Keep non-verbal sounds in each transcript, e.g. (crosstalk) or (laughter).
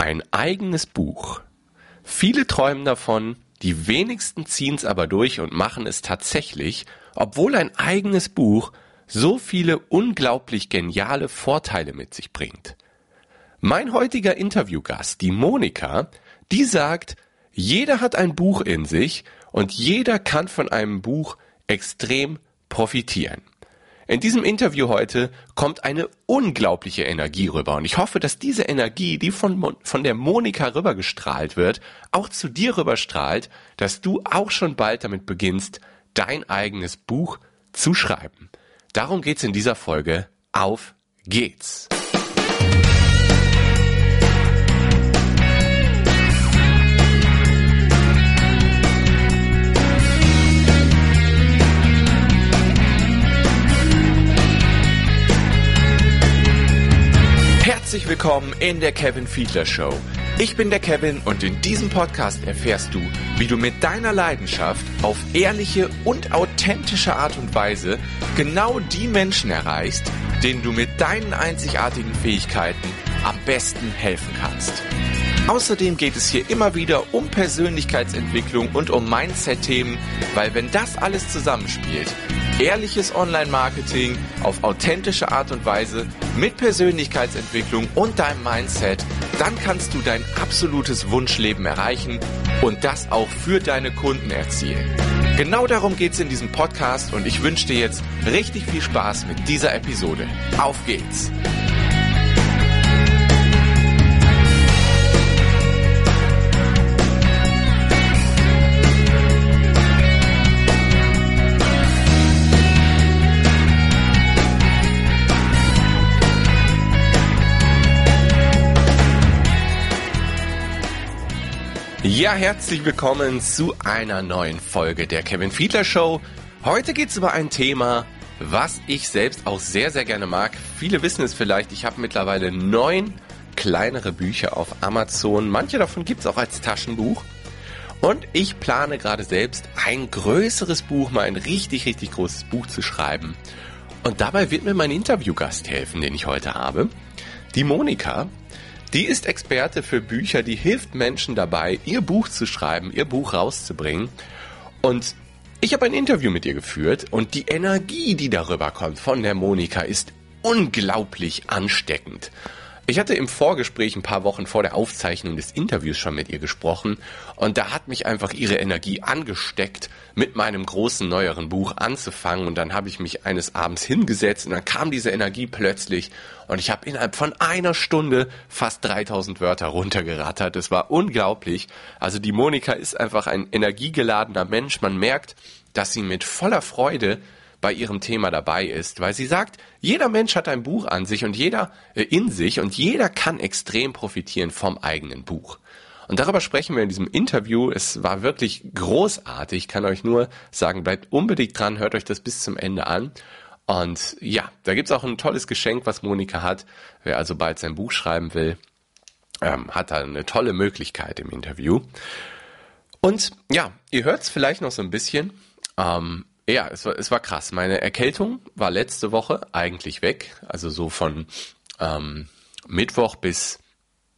Ein eigenes Buch. Viele träumen davon, die wenigsten ziehen es aber durch und machen es tatsächlich, obwohl ein eigenes Buch so viele unglaublich geniale Vorteile mit sich bringt. Mein heutiger Interviewgast, die Monika, die sagt, jeder hat ein Buch in sich und jeder kann von einem Buch extrem profitieren. In diesem Interview heute kommt eine unglaubliche Energie rüber und ich hoffe, dass diese Energie, die von, von der Monika rübergestrahlt wird, auch zu dir rüberstrahlt, dass du auch schon bald damit beginnst, dein eigenes Buch zu schreiben. Darum geht's in dieser Folge. Auf geht's! Herzlich willkommen in der Kevin Fiedler Show. Ich bin der Kevin und in diesem Podcast erfährst du, wie du mit deiner Leidenschaft auf ehrliche und authentische Art und Weise genau die Menschen erreichst, denen du mit deinen einzigartigen Fähigkeiten am besten helfen kannst. Außerdem geht es hier immer wieder um Persönlichkeitsentwicklung und um Mindset-Themen, weil wenn das alles zusammenspielt, ehrliches Online-Marketing auf authentische Art und Weise mit Persönlichkeitsentwicklung und deinem Mindset, dann kannst du dein absolutes Wunschleben erreichen und das auch für deine Kunden erzielen. Genau darum geht es in diesem Podcast und ich wünsche dir jetzt richtig viel Spaß mit dieser Episode. Auf geht's! Ja, herzlich willkommen zu einer neuen Folge der Kevin Fiedler Show. Heute geht's über ein Thema, was ich selbst auch sehr, sehr gerne mag. Viele wissen es vielleicht, ich habe mittlerweile neun kleinere Bücher auf Amazon. Manche davon gibt's auch als Taschenbuch. Und ich plane gerade selbst ein größeres Buch, mal ein richtig, richtig großes Buch zu schreiben. Und dabei wird mir mein Interviewgast helfen, den ich heute habe. Die Monika, die ist Experte für Bücher, die hilft Menschen dabei, ihr Buch zu schreiben, ihr Buch rauszubringen. Und ich habe ein Interview mit ihr geführt und die Energie, die darüber kommt von der Monika, ist unglaublich ansteckend. Ich hatte im Vorgespräch ein paar Wochen vor der Aufzeichnung des Interviews schon mit ihr gesprochen und da hat mich einfach ihre Energie angesteckt, mit meinem großen neueren Buch anzufangen und dann habe ich mich eines Abends hingesetzt und dann kam diese Energie plötzlich und ich habe innerhalb von einer Stunde fast 3000 Wörter runtergerattert. Das war unglaublich. Also die Monika ist einfach ein energiegeladener Mensch. Man merkt, dass sie mit voller Freude bei ihrem Thema dabei ist, weil sie sagt, jeder Mensch hat ein Buch an sich und jeder äh, in sich und jeder kann extrem profitieren vom eigenen Buch. Und darüber sprechen wir in diesem Interview. Es war wirklich großartig. Ich kann euch nur sagen, bleibt unbedingt dran, hört euch das bis zum Ende an. Und ja, da gibt's auch ein tolles Geschenk, was Monika hat. Wer also bald sein Buch schreiben will, ähm, hat da eine tolle Möglichkeit im Interview. Und ja, ihr hört's vielleicht noch so ein bisschen. Ähm, ja, es war, es war krass. Meine Erkältung war letzte Woche eigentlich weg. Also so von ähm, Mittwoch bis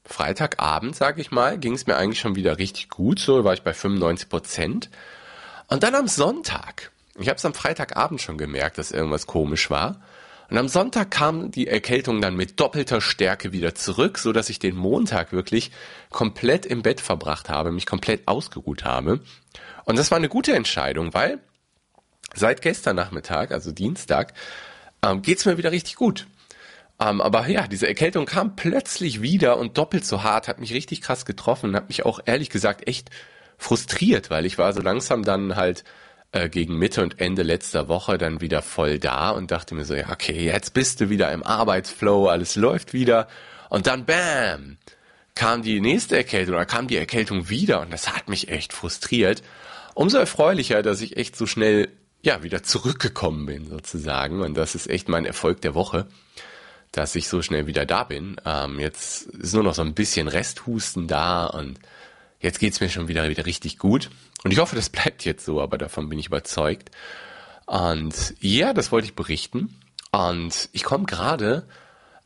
Freitagabend, sage ich mal, ging es mir eigentlich schon wieder richtig gut. So war ich bei 95 Prozent. Und dann am Sonntag, ich habe es am Freitagabend schon gemerkt, dass irgendwas komisch war. Und am Sonntag kam die Erkältung dann mit doppelter Stärke wieder zurück, so dass ich den Montag wirklich komplett im Bett verbracht habe, mich komplett ausgeruht habe. Und das war eine gute Entscheidung, weil seit gestern Nachmittag, also Dienstag, ähm, geht's mir wieder richtig gut. Ähm, aber ja, diese Erkältung kam plötzlich wieder und doppelt so hart, hat mich richtig krass getroffen, hat mich auch ehrlich gesagt echt frustriert, weil ich war so langsam dann halt äh, gegen Mitte und Ende letzter Woche dann wieder voll da und dachte mir so, ja, okay, jetzt bist du wieder im Arbeitsflow, alles läuft wieder. Und dann bam, kam die nächste Erkältung oder kam die Erkältung wieder und das hat mich echt frustriert. Umso erfreulicher, dass ich echt so schnell ja, wieder zurückgekommen bin sozusagen. Und das ist echt mein Erfolg der Woche, dass ich so schnell wieder da bin. Ähm, jetzt ist nur noch so ein bisschen Resthusten da und jetzt geht's mir schon wieder, wieder richtig gut. Und ich hoffe, das bleibt jetzt so, aber davon bin ich überzeugt. Und ja, das wollte ich berichten. Und ich komme gerade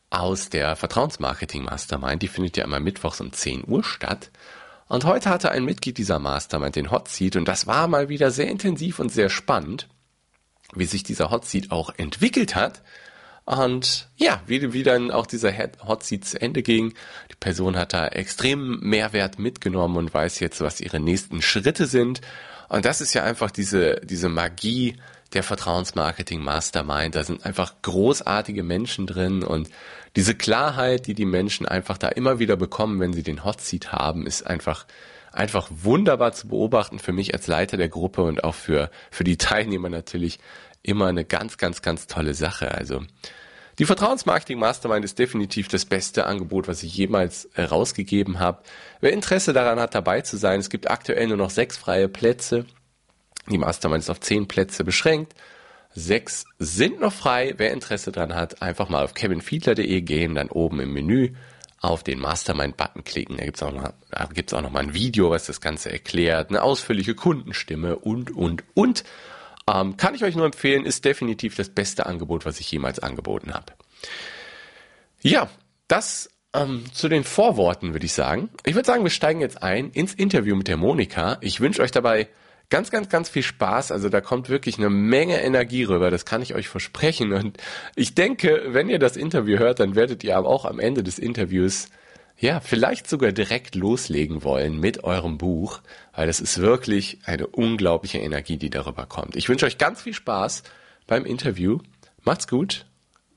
aus der Vertrauensmarketing Mastermind. Die findet ja immer mittwochs um 10 Uhr statt. Und heute hatte ein Mitglied dieser Mastermind den Hot Seat und das war mal wieder sehr intensiv und sehr spannend, wie sich dieser Hot Seat auch entwickelt hat. Und ja, wie, wie dann auch dieser Hot Seat zu Ende ging. Die Person hat da extrem Mehrwert mitgenommen und weiß jetzt, was ihre nächsten Schritte sind. Und das ist ja einfach diese, diese Magie der Vertrauensmarketing Mastermind. Da sind einfach großartige Menschen drin und diese Klarheit, die die Menschen einfach da immer wieder bekommen, wenn sie den Hot Seat haben, ist einfach einfach wunderbar zu beobachten für mich als Leiter der Gruppe und auch für für die Teilnehmer natürlich immer eine ganz ganz ganz tolle Sache. Also die Vertrauensmarketing Mastermind ist definitiv das beste Angebot, was ich jemals herausgegeben habe. Wer Interesse daran hat, dabei zu sein, es gibt aktuell nur noch sechs freie Plätze. Die Mastermind ist auf zehn Plätze beschränkt. Sechs sind noch frei. Wer Interesse daran hat, einfach mal auf kevinfiedler.de gehen, dann oben im Menü auf den Mastermind-Button klicken. Da gibt's auch noch, da gibt's auch noch mal ein Video, was das Ganze erklärt, eine ausführliche Kundenstimme und, und, und. Ähm, kann ich euch nur empfehlen, ist definitiv das beste Angebot, was ich jemals angeboten habe. Ja, das ähm, zu den Vorworten würde ich sagen. Ich würde sagen, wir steigen jetzt ein ins Interview mit der Monika. Ich wünsche euch dabei ganz, ganz, ganz viel Spaß. Also da kommt wirklich eine Menge Energie rüber, das kann ich euch versprechen. Und ich denke, wenn ihr das Interview hört, dann werdet ihr aber auch am Ende des Interviews ja, vielleicht sogar direkt loslegen wollen mit eurem Buch, weil das ist wirklich eine unglaubliche Energie, die darüber kommt. Ich wünsche euch ganz viel Spaß beim Interview. Macht's gut.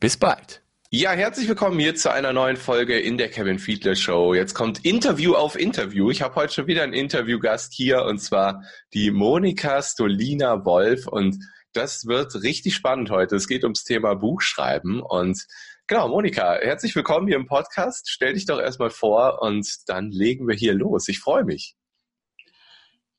Bis bald. Ja, herzlich willkommen hier zu einer neuen Folge in der Kevin Fiedler Show. Jetzt kommt Interview auf Interview. Ich habe heute schon wieder einen Interviewgast hier und zwar die Monika Stolina Wolf und das wird richtig spannend heute. Es geht ums Thema Buchschreiben und Genau, Monika, herzlich willkommen hier im Podcast. Stell dich doch erstmal vor und dann legen wir hier los. Ich freue mich.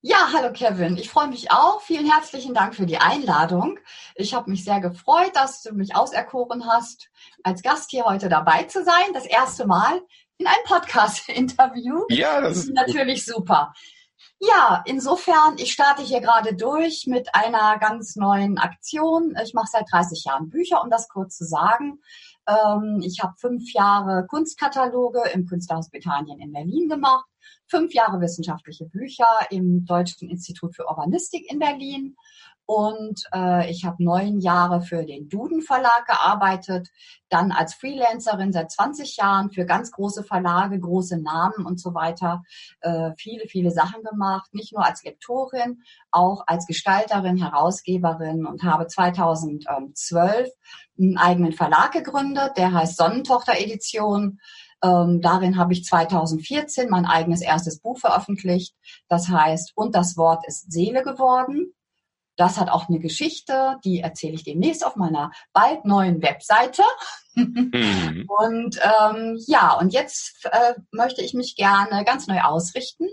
Ja, hallo Kevin. Ich freue mich auch. Vielen herzlichen Dank für die Einladung. Ich habe mich sehr gefreut, dass du mich auserkoren hast, als Gast hier heute dabei zu sein. Das erste Mal in einem Podcast-Interview. Ja, das ist natürlich super. Ja, insofern, ich starte hier gerade durch mit einer ganz neuen Aktion. Ich mache seit 30 Jahren Bücher, um das kurz zu sagen. Ähm, ich habe fünf Jahre Kunstkataloge im Künstlerhaus Britannien in Berlin gemacht, fünf Jahre wissenschaftliche Bücher im Deutschen Institut für Urbanistik in Berlin und äh, ich habe neun Jahre für den Duden Verlag gearbeitet, dann als Freelancerin seit 20 Jahren für ganz große Verlage, große Namen und so weiter, äh, viele, viele Sachen gemacht, nicht nur als Lektorin, auch als Gestalterin, Herausgeberin und habe 2012 einen eigenen Verlag gegründet, der heißt Sonnentochter Edition. Ähm, darin habe ich 2014 mein eigenes erstes Buch veröffentlicht. Das heißt, und das Wort ist Seele geworden. Das hat auch eine Geschichte, die erzähle ich demnächst auf meiner bald neuen Webseite. Mhm. (laughs) Und ähm, ja, und jetzt äh, möchte ich mich gerne ganz neu ausrichten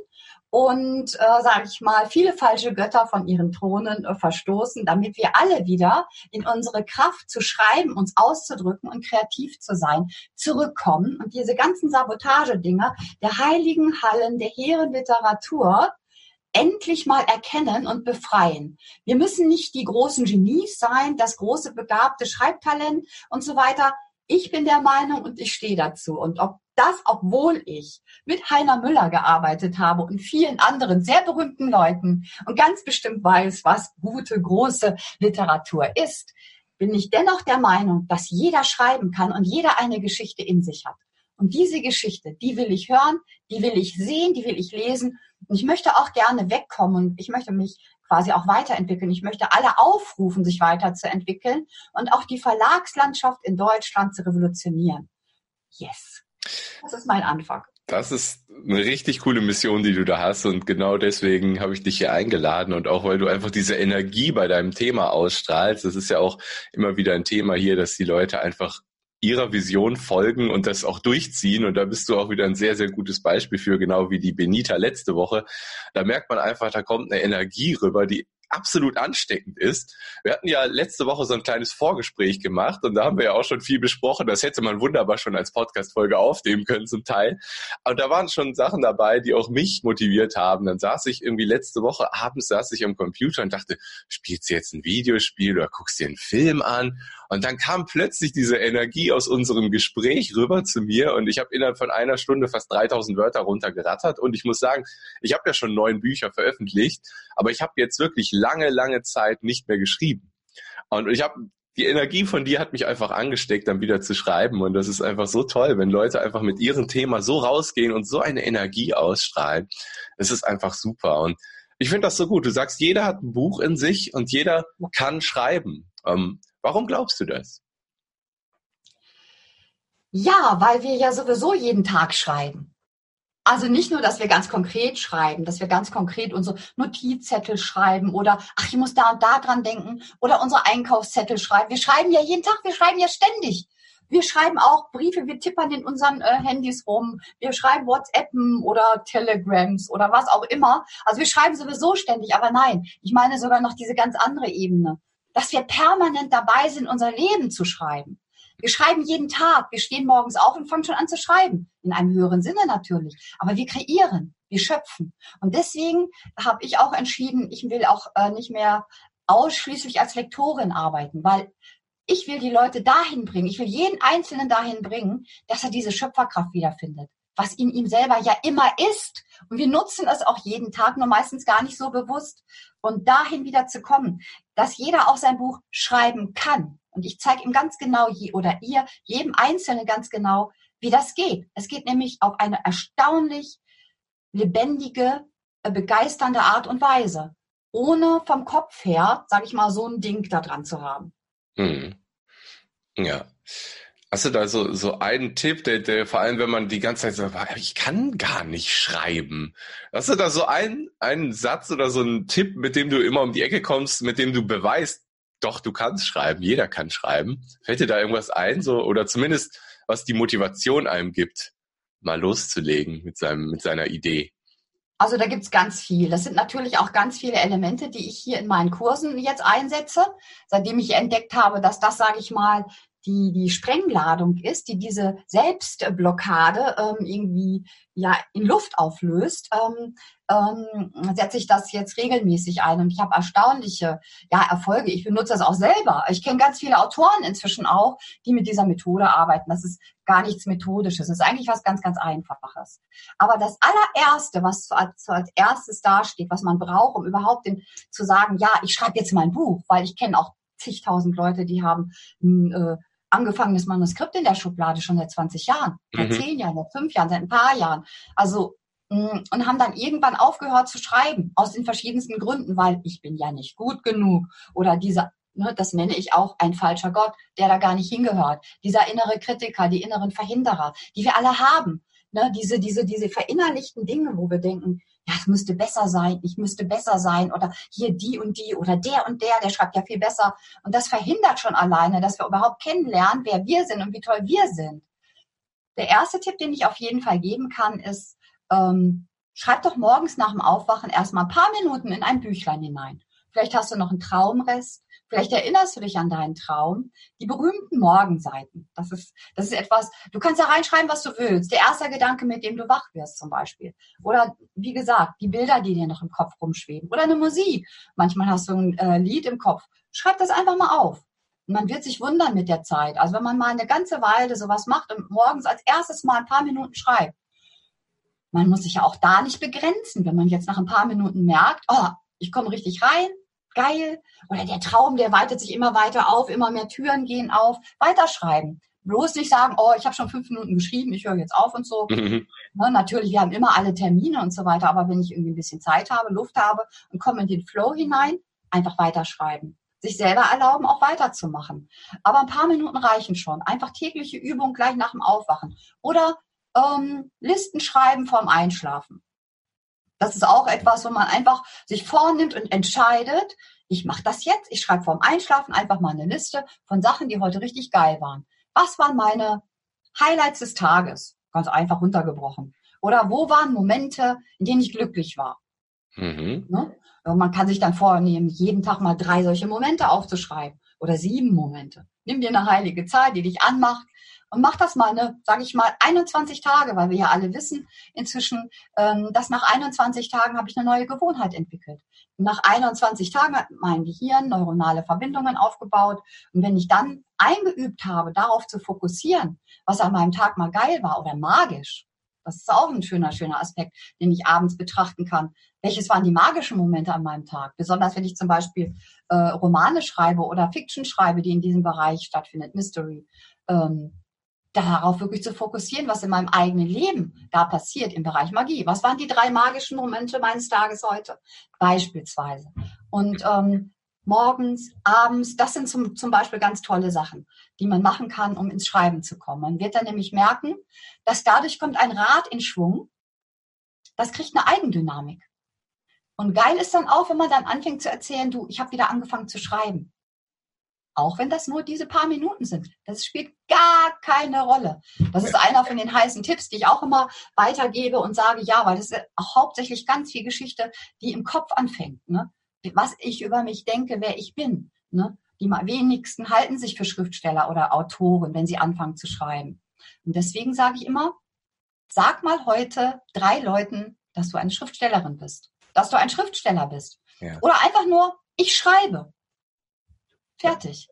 und, äh, sage ich mal, viele falsche Götter von ihren Thronen äh, verstoßen, damit wir alle wieder in unsere Kraft zu schreiben, uns auszudrücken und kreativ zu sein, zurückkommen und diese ganzen Sabotagedinger der heiligen Hallen der hehren Literatur endlich mal erkennen und befreien. Wir müssen nicht die großen Genies sein, das große begabte Schreibtalent und so weiter. Ich bin der Meinung und ich stehe dazu. Und ob das, obwohl ich mit Heiner Müller gearbeitet habe und vielen anderen sehr berühmten Leuten und ganz bestimmt weiß, was gute, große Literatur ist, bin ich dennoch der Meinung, dass jeder schreiben kann und jeder eine Geschichte in sich hat. Und diese Geschichte, die will ich hören, die will ich sehen, die will ich lesen. Und ich möchte auch gerne wegkommen und ich möchte mich quasi auch weiterentwickeln. Ich möchte alle aufrufen, sich weiterzuentwickeln und auch die Verlagslandschaft in Deutschland zu revolutionieren. Yes. Das ist mein Anfang. Das ist eine richtig coole Mission, die du da hast und genau deswegen habe ich dich hier eingeladen und auch weil du einfach diese Energie bei deinem Thema ausstrahlst. Das ist ja auch immer wieder ein Thema hier, dass die Leute einfach ihrer Vision folgen und das auch durchziehen. Und da bist du auch wieder ein sehr, sehr gutes Beispiel für, genau wie die Benita letzte Woche. Da merkt man einfach, da kommt eine Energie rüber, die absolut ansteckend ist. Wir hatten ja letzte Woche so ein kleines Vorgespräch gemacht und da haben wir ja auch schon viel besprochen. Das hätte man wunderbar schon als Podcast-Folge aufnehmen können zum Teil. Aber da waren schon Sachen dabei, die auch mich motiviert haben. Dann saß ich irgendwie letzte Woche abends saß ich am Computer und dachte, spielst du jetzt ein Videospiel oder guckst dir einen Film an? Und dann kam plötzlich diese Energie aus unserem Gespräch rüber zu mir und ich habe innerhalb von einer Stunde fast 3000 Wörter runtergerattert und ich muss sagen, ich habe ja schon neun Bücher veröffentlicht, aber ich habe jetzt wirklich lange, lange Zeit nicht mehr geschrieben. Und ich habe die Energie von dir hat mich einfach angesteckt, dann wieder zu schreiben. Und das ist einfach so toll, wenn Leute einfach mit ihrem Thema so rausgehen und so eine Energie ausstrahlen. Es ist einfach super. Und ich finde das so gut. Du sagst, jeder hat ein Buch in sich und jeder kann schreiben. Ähm, warum glaubst du das? Ja, weil wir ja sowieso jeden Tag schreiben. Also nicht nur, dass wir ganz konkret schreiben, dass wir ganz konkret unsere Notizzettel schreiben oder ach, ich muss da und da dran denken oder unsere Einkaufszettel schreiben. Wir schreiben ja jeden Tag, wir schreiben ja ständig. Wir schreiben auch Briefe, wir tippern in unseren äh, Handys rum, wir schreiben WhatsAppen oder Telegrams oder was auch immer. Also wir schreiben sowieso ständig, aber nein, ich meine sogar noch diese ganz andere Ebene, dass wir permanent dabei sind, unser Leben zu schreiben. Wir schreiben jeden Tag. Wir stehen morgens auf und fangen schon an zu schreiben. In einem höheren Sinne natürlich. Aber wir kreieren, wir schöpfen. Und deswegen habe ich auch entschieden, ich will auch äh, nicht mehr ausschließlich als Lektorin arbeiten, weil ich will die Leute dahin bringen. Ich will jeden Einzelnen dahin bringen, dass er diese Schöpferkraft wiederfindet, was in ihm selber ja immer ist. Und wir nutzen es auch jeden Tag, nur meistens gar nicht so bewusst. Und dahin wieder zu kommen, dass jeder auch sein Buch schreiben kann. Und ich zeige ihm ganz genau, je, oder ihr, jedem Einzelnen ganz genau, wie das geht. Es geht nämlich auf eine erstaunlich lebendige, äh, begeisternde Art und Weise. Ohne vom Kopf her, sage ich mal, so ein Ding da dran zu haben. Hm. Ja. Hast du da so, so einen Tipp, der, der vor allem, wenn man die ganze Zeit sagt, ich kann gar nicht schreiben. Hast du da so einen, einen Satz oder so einen Tipp, mit dem du immer um die Ecke kommst, mit dem du beweist, doch, du kannst schreiben, jeder kann schreiben. Fällt dir da irgendwas ein, so, oder zumindest, was die Motivation einem gibt, mal loszulegen mit seinem, mit seiner Idee? Also da gibt's ganz viel. Das sind natürlich auch ganz viele Elemente, die ich hier in meinen Kursen jetzt einsetze, seitdem ich entdeckt habe, dass das, sage ich mal, die, die Sprengladung ist, die diese Selbstblockade ähm, irgendwie ja in Luft auflöst, ähm, ähm, setze ich das jetzt regelmäßig ein und ich habe erstaunliche ja, Erfolge. Ich benutze das auch selber. Ich kenne ganz viele Autoren inzwischen auch, die mit dieser Methode arbeiten. Das ist gar nichts Methodisches. Das ist eigentlich was ganz, ganz Einfaches. Aber das allererste, was zu als erstes dasteht, was man braucht, um überhaupt den, zu sagen, ja, ich schreibe jetzt mal ein Buch, weil ich kenne auch zigtausend Leute, die haben ein äh, angefangenes Manuskript in der Schublade schon seit 20 Jahren, seit mhm. 10 Jahren, seit 5 Jahren, seit ein paar Jahren. Also mm, und haben dann irgendwann aufgehört zu schreiben, aus den verschiedensten Gründen, weil ich bin ja nicht gut genug oder dieser, ne, das nenne ich auch ein falscher Gott, der da gar nicht hingehört. Dieser innere Kritiker, die inneren Verhinderer, die wir alle haben. Ne, diese, diese, diese verinnerlichten Dinge, wo wir denken, ja, es müsste besser sein, ich müsste besser sein oder hier die und die oder der und der, der schreibt ja viel besser. Und das verhindert schon alleine, dass wir überhaupt kennenlernen, wer wir sind und wie toll wir sind. Der erste Tipp, den ich auf jeden Fall geben kann, ist, ähm, schreib doch morgens nach dem Aufwachen erstmal ein paar Minuten in ein Büchlein hinein. Vielleicht hast du noch einen Traumrest. Vielleicht erinnerst du dich an deinen Traum. Die berühmten Morgenseiten. Das ist, das ist etwas, du kannst da reinschreiben, was du willst. Der erste Gedanke, mit dem du wach wirst zum Beispiel. Oder wie gesagt, die Bilder, die dir noch im Kopf rumschweben. Oder eine Musik. Manchmal hast du ein äh, Lied im Kopf. Schreib das einfach mal auf. Und man wird sich wundern mit der Zeit. Also wenn man mal eine ganze Weile sowas macht und morgens als erstes mal ein paar Minuten schreibt, man muss sich ja auch da nicht begrenzen. Wenn man jetzt nach ein paar Minuten merkt, oh, ich komme richtig rein, geil. Oder der Traum, der weitet sich immer weiter auf, immer mehr Türen gehen auf. Weiterschreiben. Bloß nicht sagen, oh, ich habe schon fünf Minuten geschrieben, ich höre jetzt auf und so. Mhm. Ne, natürlich, wir haben immer alle Termine und so weiter, aber wenn ich irgendwie ein bisschen Zeit habe, Luft habe und komme in den Flow hinein, einfach weiterschreiben. Sich selber erlauben, auch weiterzumachen. Aber ein paar Minuten reichen schon. Einfach tägliche Übung gleich nach dem Aufwachen. Oder ähm, Listen schreiben vorm Einschlafen. Das ist auch etwas, wo man einfach sich vornimmt und entscheidet, ich mache das jetzt, ich schreibe vorm Einschlafen einfach mal eine Liste von Sachen, die heute richtig geil waren. Was waren meine Highlights des Tages? Ganz einfach runtergebrochen. Oder wo waren Momente, in denen ich glücklich war? Mhm. Ne? Man kann sich dann vornehmen, jeden Tag mal drei solche Momente aufzuschreiben oder sieben Momente. Nimm dir eine heilige Zahl, die dich anmacht und mach das mal, ne, sage ich mal, 21 Tage, weil wir ja alle wissen inzwischen, ähm, dass nach 21 Tagen habe ich eine neue Gewohnheit entwickelt. Und nach 21 Tagen hat mein Gehirn neuronale Verbindungen aufgebaut. Und wenn ich dann eingeübt habe, darauf zu fokussieren, was an meinem Tag mal geil war oder magisch, das ist auch ein schöner, schöner Aspekt, den ich abends betrachten kann. Welches waren die magischen Momente an meinem Tag? Besonders wenn ich zum Beispiel äh, Romane schreibe oder Fiction schreibe, die in diesem Bereich stattfindet, Mystery. Ähm, darauf wirklich zu fokussieren, was in meinem eigenen Leben da passiert im Bereich Magie. Was waren die drei magischen Momente meines Tages heute? Beispielsweise. Und ähm, morgens, abends, das sind zum, zum Beispiel ganz tolle Sachen, die man machen kann, um ins Schreiben zu kommen. Man wird dann nämlich merken, dass dadurch kommt ein Rad in Schwung. Das kriegt eine Eigendynamik. Und geil ist dann auch, wenn man dann anfängt zu erzählen, du, ich habe wieder angefangen zu schreiben. Auch wenn das nur diese paar Minuten sind. Das spielt gar keine Rolle. Das ist einer von den heißen Tipps, die ich auch immer weitergebe und sage, ja, weil das ist auch hauptsächlich ganz viel Geschichte, die im Kopf anfängt. Ne? Was ich über mich denke, wer ich bin. Ne? Die wenigsten halten sich für Schriftsteller oder Autoren, wenn sie anfangen zu schreiben. Und deswegen sage ich immer, sag mal heute drei Leuten, dass du eine Schriftstellerin bist, dass du ein Schriftsteller bist. Ja. Oder einfach nur, ich schreibe. Fertig.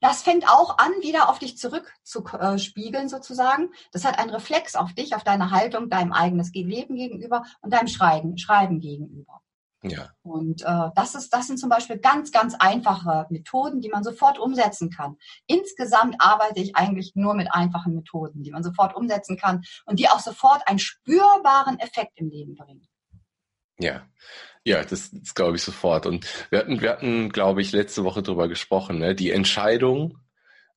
Das fängt auch an, wieder auf dich zurückzuspiegeln sozusagen. Das hat einen Reflex auf dich, auf deine Haltung, deinem eigenes Leben gegenüber und deinem Schreiben, Schreiben gegenüber. Ja. Und äh, das ist, das sind zum Beispiel ganz, ganz einfache Methoden, die man sofort umsetzen kann. Insgesamt arbeite ich eigentlich nur mit einfachen Methoden, die man sofort umsetzen kann und die auch sofort einen spürbaren Effekt im Leben bringen. Ja, ja, das, das glaube ich sofort. Und wir hatten, wir hatten, glaube ich, letzte Woche drüber gesprochen. Ne? Die Entscheidung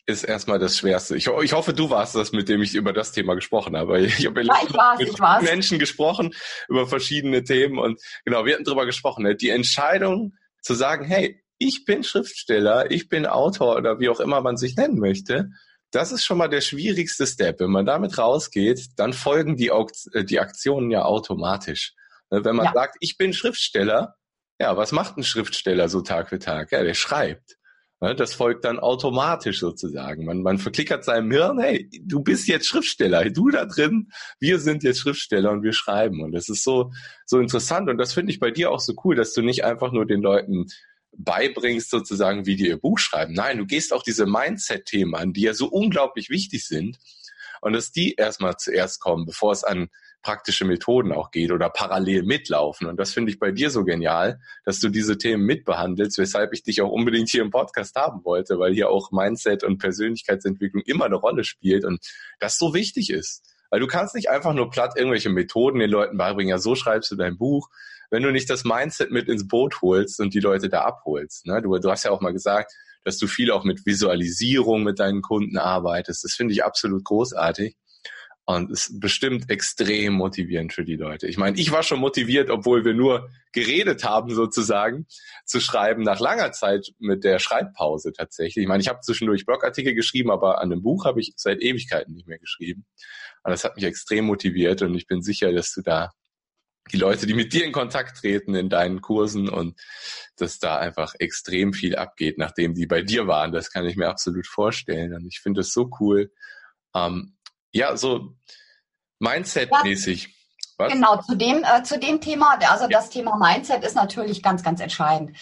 ist erstmal das Schwerste. Ich, ich hoffe, du warst das, mit dem ich über das Thema gesprochen habe. Ich habe ja, ich war's, mit ich war's. Menschen gesprochen über verschiedene Themen und genau, wir hatten drüber gesprochen. Ne? Die Entscheidung zu sagen, hey, ich bin Schriftsteller, ich bin Autor oder wie auch immer man sich nennen möchte. Das ist schon mal der schwierigste Step. Wenn man damit rausgeht, dann folgen die, äh, die Aktionen ja automatisch. Ne, wenn man ja. sagt, ich bin Schriftsteller, ja, was macht ein Schriftsteller so Tag für Tag? Ja, der schreibt. Ne, das folgt dann automatisch sozusagen. Man, man verklickert seinem Hirn, hey, du bist jetzt Schriftsteller, du da drin, wir sind jetzt Schriftsteller und wir schreiben. Und das ist so, so interessant. Und das finde ich bei dir auch so cool, dass du nicht einfach nur den Leuten beibringst, sozusagen, wie die ihr Buch schreiben. Nein, du gehst auch diese Mindset-Themen an, die ja so unglaublich wichtig sind. Und dass die erstmal zuerst kommen, bevor es an praktische Methoden auch geht oder parallel mitlaufen. Und das finde ich bei dir so genial, dass du diese Themen mitbehandelst, weshalb ich dich auch unbedingt hier im Podcast haben wollte, weil hier auch Mindset und Persönlichkeitsentwicklung immer eine Rolle spielt und das so wichtig ist. Weil du kannst nicht einfach nur platt irgendwelche Methoden den Leuten beibringen, ja, so schreibst du dein Buch, wenn du nicht das Mindset mit ins Boot holst und die Leute da abholst. Ne? Du, du hast ja auch mal gesagt, dass du viel auch mit Visualisierung mit deinen Kunden arbeitest. Das finde ich absolut großartig. Und ist bestimmt extrem motivierend für die Leute. Ich meine, ich war schon motiviert, obwohl wir nur geredet haben, sozusagen, zu schreiben nach langer Zeit mit der Schreibpause tatsächlich. Ich meine, ich habe zwischendurch Blogartikel geschrieben, aber an einem Buch habe ich seit Ewigkeiten nicht mehr geschrieben. Und das hat mich extrem motiviert und ich bin sicher, dass du da die Leute, die mit dir in Kontakt treten in deinen Kursen und dass da einfach extrem viel abgeht, nachdem die bei dir waren. Das kann ich mir absolut vorstellen. Und ich finde es so cool. Ähm, ja, so Mindset-mäßig. Ja, genau, zu dem, äh, zu dem Thema, also ja. das Thema Mindset ist natürlich ganz, ganz entscheidend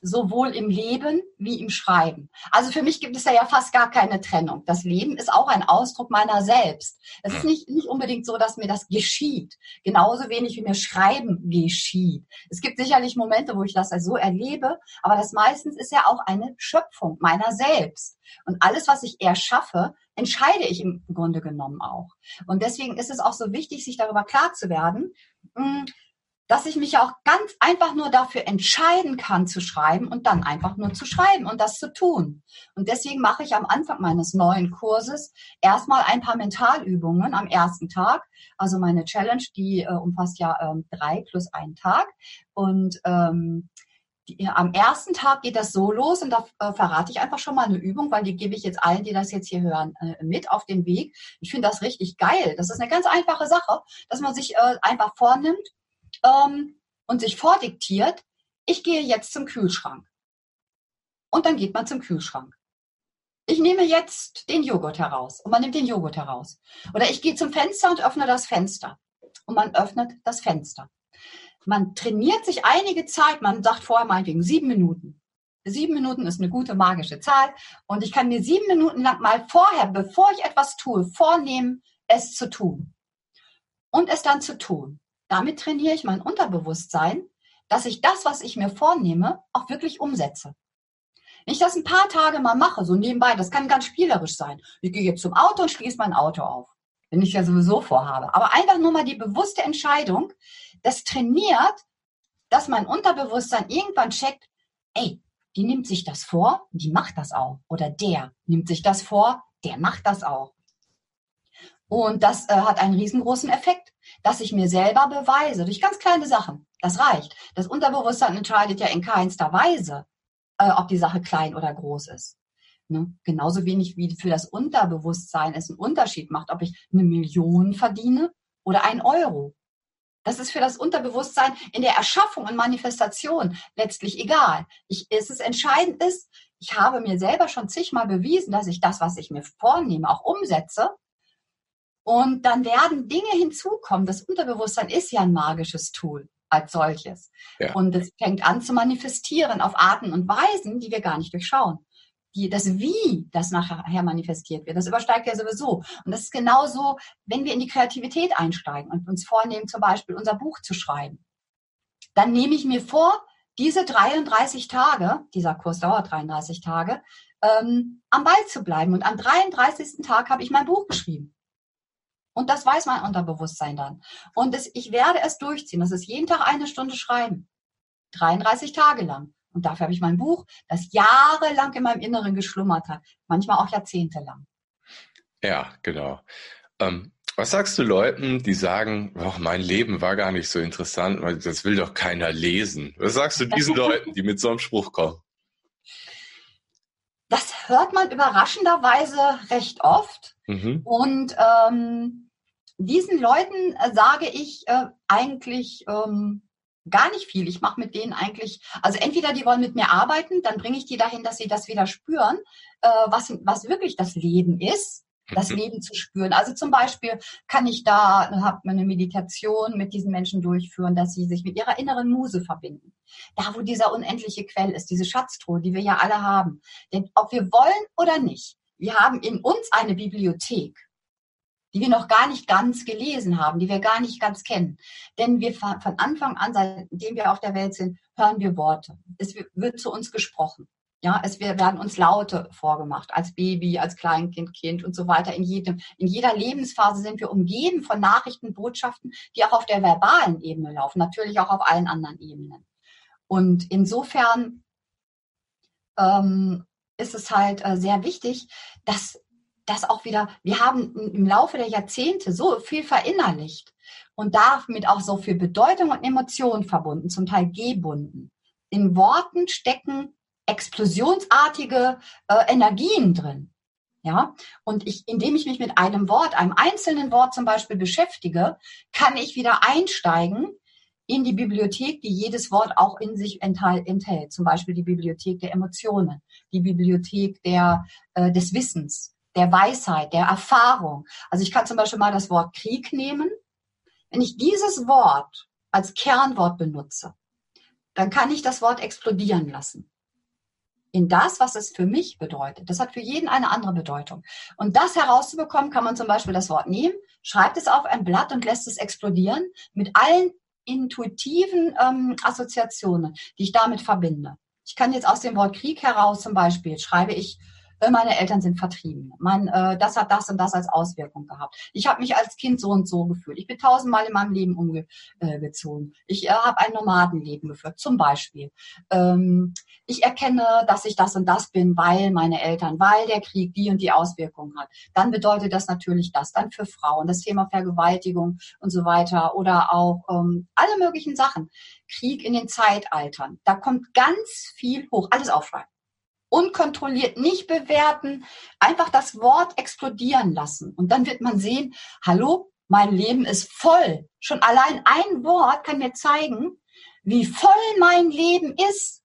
sowohl im Leben wie im Schreiben. Also für mich gibt es da ja fast gar keine Trennung. Das Leben ist auch ein Ausdruck meiner selbst. Es ist nicht, nicht unbedingt so, dass mir das geschieht. Genauso wenig wie mir Schreiben geschieht. Es gibt sicherlich Momente, wo ich das so erlebe, aber das meistens ist ja auch eine Schöpfung meiner selbst. Und alles, was ich erschaffe, entscheide ich im Grunde genommen auch. Und deswegen ist es auch so wichtig, sich darüber klar zu werden, hm, dass ich mich auch ganz einfach nur dafür entscheiden kann zu schreiben und dann einfach nur zu schreiben und das zu tun. Und deswegen mache ich am Anfang meines neuen Kurses erstmal ein paar Mentalübungen am ersten Tag. Also meine Challenge, die äh, umfasst ja ähm, drei plus einen Tag. Und ähm, die, am ersten Tag geht das so los und da äh, verrate ich einfach schon mal eine Übung, weil die gebe ich jetzt allen, die das jetzt hier hören, äh, mit auf den Weg. Ich finde das richtig geil. Das ist eine ganz einfache Sache, dass man sich äh, einfach vornimmt, ähm, und sich vordiktiert, ich gehe jetzt zum Kühlschrank. Und dann geht man zum Kühlschrank. Ich nehme jetzt den Joghurt heraus und man nimmt den Joghurt heraus. Oder ich gehe zum Fenster und öffne das Fenster und man öffnet das Fenster. Man trainiert sich einige Zeit, man sagt vorher meinetwegen sieben Minuten. Sieben Minuten ist eine gute magische Zahl und ich kann mir sieben Minuten lang mal vorher, bevor ich etwas tue, vornehmen, es zu tun. Und es dann zu tun. Damit trainiere ich mein Unterbewusstsein, dass ich das, was ich mir vornehme, auch wirklich umsetze. Wenn ich das ein paar Tage mal mache, so nebenbei, das kann ganz spielerisch sein. Ich gehe jetzt zum Auto und schließe mein Auto auf, wenn ich ja sowieso vorhabe. Aber einfach nur mal die bewusste Entscheidung, das trainiert, dass mein Unterbewusstsein irgendwann checkt, ey, die nimmt sich das vor, die macht das auch. Oder der nimmt sich das vor, der macht das auch. Und das äh, hat einen riesengroßen Effekt, dass ich mir selber beweise, durch ganz kleine Sachen. Das reicht. Das Unterbewusstsein entscheidet ja in keinster Weise, äh, ob die Sache klein oder groß ist. Ne? Genauso wenig wie für das Unterbewusstsein es einen Unterschied macht, ob ich eine Million verdiene oder ein Euro. Das ist für das Unterbewusstsein in der Erschaffung und Manifestation letztlich egal. Ich, es ist entscheidend ist, ich habe mir selber schon zigmal bewiesen, dass ich das, was ich mir vornehme, auch umsetze. Und dann werden Dinge hinzukommen. Das Unterbewusstsein ist ja ein magisches Tool als solches. Ja. Und es fängt an zu manifestieren auf Arten und Weisen, die wir gar nicht durchschauen. Die, das Wie, das nachher manifestiert wird, das übersteigt ja sowieso. Und das ist genauso, wenn wir in die Kreativität einsteigen und uns vornehmen, zum Beispiel unser Buch zu schreiben. Dann nehme ich mir vor, diese 33 Tage, dieser Kurs dauert 33 Tage, ähm, am Ball zu bleiben. Und am 33. Tag habe ich mein Buch geschrieben. Und das weiß mein Unterbewusstsein dann. Und es, ich werde es durchziehen. Das ist jeden Tag eine Stunde schreiben. 33 Tage lang. Und dafür habe ich mein Buch, das jahrelang in meinem Inneren geschlummert hat. Manchmal auch jahrzehntelang. Ja, genau. Ähm, was sagst du Leuten, die sagen, oh, mein Leben war gar nicht so interessant, weil das will doch keiner lesen? Was sagst du diesen (laughs) Leuten, die mit so einem Spruch kommen? Das hört man überraschenderweise recht oft. Mhm. Und ähm, diesen Leuten äh, sage ich äh, eigentlich ähm, gar nicht viel. Ich mache mit denen eigentlich, also entweder die wollen mit mir arbeiten, dann bringe ich die dahin, dass sie das wieder spüren, äh, was, was wirklich das Leben ist das mhm. Leben zu spüren. Also zum Beispiel kann ich da, habe eine Meditation mit diesen Menschen durchführen, dass sie sich mit ihrer inneren Muse verbinden. Da, wo dieser unendliche Quell ist, diese Schatztruhe, die wir ja alle haben. Denn ob wir wollen oder nicht, wir haben in uns eine Bibliothek die wir noch gar nicht ganz gelesen haben, die wir gar nicht ganz kennen. Denn wir von Anfang an, seitdem wir auf der Welt sind, hören wir Worte. Es wird zu uns gesprochen. Ja, es werden uns Laute vorgemacht, als Baby, als Kleinkind, Kind und so weiter. In jedem, in jeder Lebensphase sind wir umgeben von Nachrichten, Botschaften, die auch auf der verbalen Ebene laufen, natürlich auch auf allen anderen Ebenen. Und insofern ähm, ist es halt äh, sehr wichtig, dass das auch wieder, wir haben im Laufe der Jahrzehnte so viel verinnerlicht und damit auch so viel Bedeutung und Emotion verbunden, zum Teil gebunden. In Worten stecken explosionsartige äh, Energien drin. Ja, und ich, indem ich mich mit einem Wort, einem einzelnen Wort zum Beispiel beschäftige, kann ich wieder einsteigen in die Bibliothek, die jedes Wort auch in sich enthält. Zum Beispiel die Bibliothek der Emotionen, die Bibliothek der, äh, des Wissens, der Weisheit, der Erfahrung. Also ich kann zum Beispiel mal das Wort Krieg nehmen. Wenn ich dieses Wort als Kernwort benutze, dann kann ich das Wort explodieren lassen. In das, was es für mich bedeutet. Das hat für jeden eine andere Bedeutung. Und das herauszubekommen, kann man zum Beispiel das Wort nehmen, schreibt es auf ein Blatt und lässt es explodieren mit allen intuitiven ähm, Assoziationen, die ich damit verbinde. Ich kann jetzt aus dem Wort Krieg heraus zum Beispiel schreibe ich meine Eltern sind vertrieben. Mein, äh, das hat das und das als Auswirkung gehabt. Ich habe mich als Kind so und so gefühlt. Ich bin tausendmal in meinem Leben umgezogen. Ich äh, habe ein Nomadenleben geführt, zum Beispiel. Ähm, ich erkenne, dass ich das und das bin, weil meine Eltern, weil der Krieg die und die Auswirkungen hat. Dann bedeutet das natürlich das. Dann für Frauen, das Thema Vergewaltigung und so weiter oder auch ähm, alle möglichen Sachen. Krieg in den Zeitaltern. Da kommt ganz viel hoch. Alles aufschreiben unkontrolliert nicht bewerten, einfach das Wort explodieren lassen. Und dann wird man sehen, hallo, mein Leben ist voll. Schon allein ein Wort kann mir zeigen, wie voll mein Leben ist.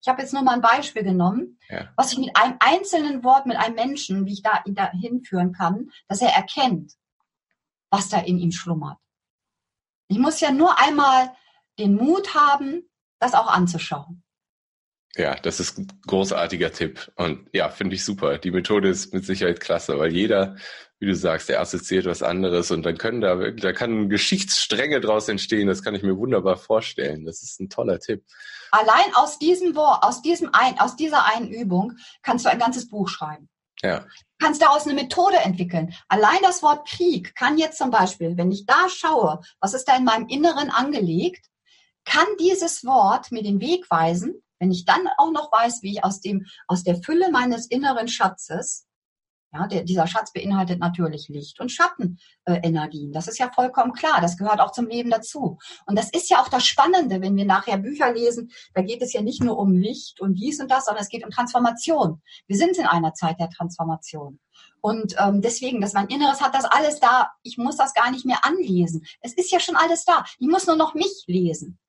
Ich habe jetzt nur mal ein Beispiel genommen, ja. was ich mit einem einzelnen Wort, mit einem Menschen, wie ich da, da hinführen kann, dass er erkennt, was da in ihm schlummert. Ich muss ja nur einmal den Mut haben, das auch anzuschauen. Ja, das ist ein großartiger Tipp. Und ja, finde ich super. Die Methode ist mit Sicherheit klasse, weil jeder, wie du sagst, der assoziiert was anderes und dann können da wirklich, da kann Geschichtsstränge draus entstehen. Das kann ich mir wunderbar vorstellen. Das ist ein toller Tipp. Allein aus diesem Wort, aus diesem ein, aus dieser einen Übung kannst du ein ganzes Buch schreiben. Ja. Du kannst daraus eine Methode entwickeln. Allein das Wort Krieg kann jetzt zum Beispiel, wenn ich da schaue, was ist da in meinem Inneren angelegt, kann dieses Wort mir den Weg weisen, wenn ich dann auch noch weiß, wie ich aus dem, aus der Fülle meines inneren Schatzes, ja, der, dieser Schatz beinhaltet natürlich Licht und Schattenenergien. Äh, das ist ja vollkommen klar. Das gehört auch zum Leben dazu. Und das ist ja auch das Spannende, wenn wir nachher Bücher lesen. Da geht es ja nicht nur um Licht und dies und das, sondern es geht um Transformation. Wir sind in einer Zeit der Transformation. Und ähm, deswegen, dass mein Inneres hat das alles da. Ich muss das gar nicht mehr anlesen. Es ist ja schon alles da. Ich muss nur noch mich lesen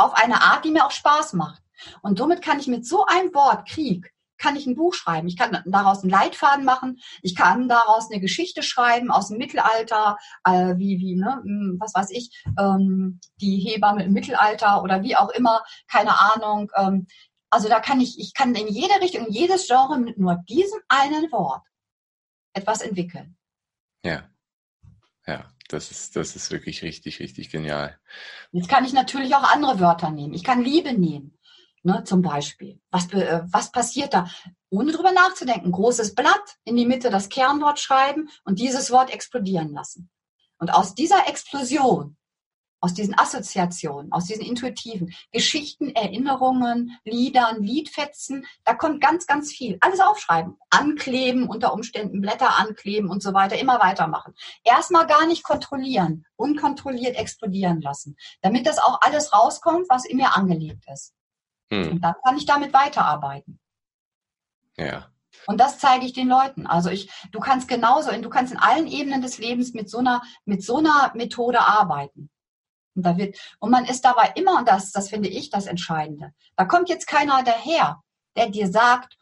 auf eine Art, die mir auch Spaß macht. Und somit kann ich mit so einem Wort Krieg kann ich ein Buch schreiben. Ich kann daraus einen Leitfaden machen. Ich kann daraus eine Geschichte schreiben aus dem Mittelalter, äh, wie, wie, ne, hm, was weiß ich, ähm, die Hebamme im Mittelalter oder wie auch immer, keine Ahnung. Ähm, also da kann ich, ich kann in jede Richtung, in jedes Genre mit nur diesem einen Wort etwas entwickeln. Ja. Ja. Das ist, das ist wirklich richtig, richtig genial. Jetzt kann ich natürlich auch andere Wörter nehmen. Ich kann Liebe nehmen, ne, zum Beispiel. Was, äh, was passiert da? Ohne drüber nachzudenken. Großes Blatt, in die Mitte das Kernwort schreiben und dieses Wort explodieren lassen. Und aus dieser Explosion aus diesen Assoziationen, aus diesen intuitiven Geschichten, Erinnerungen, Liedern, Liedfetzen, da kommt ganz, ganz viel. Alles aufschreiben, ankleben, unter Umständen Blätter ankleben und so weiter, immer weitermachen. Erstmal gar nicht kontrollieren, unkontrolliert explodieren lassen, damit das auch alles rauskommt, was in mir angelegt ist. Hm. Und dann kann ich damit weiterarbeiten. Ja. Und das zeige ich den Leuten. Also ich, du kannst genauso, du kannst in allen Ebenen des Lebens mit so einer, mit so einer Methode arbeiten. Und, da wird, und man ist dabei immer, und das, das finde ich das Entscheidende, da kommt jetzt keiner daher, der dir sagt,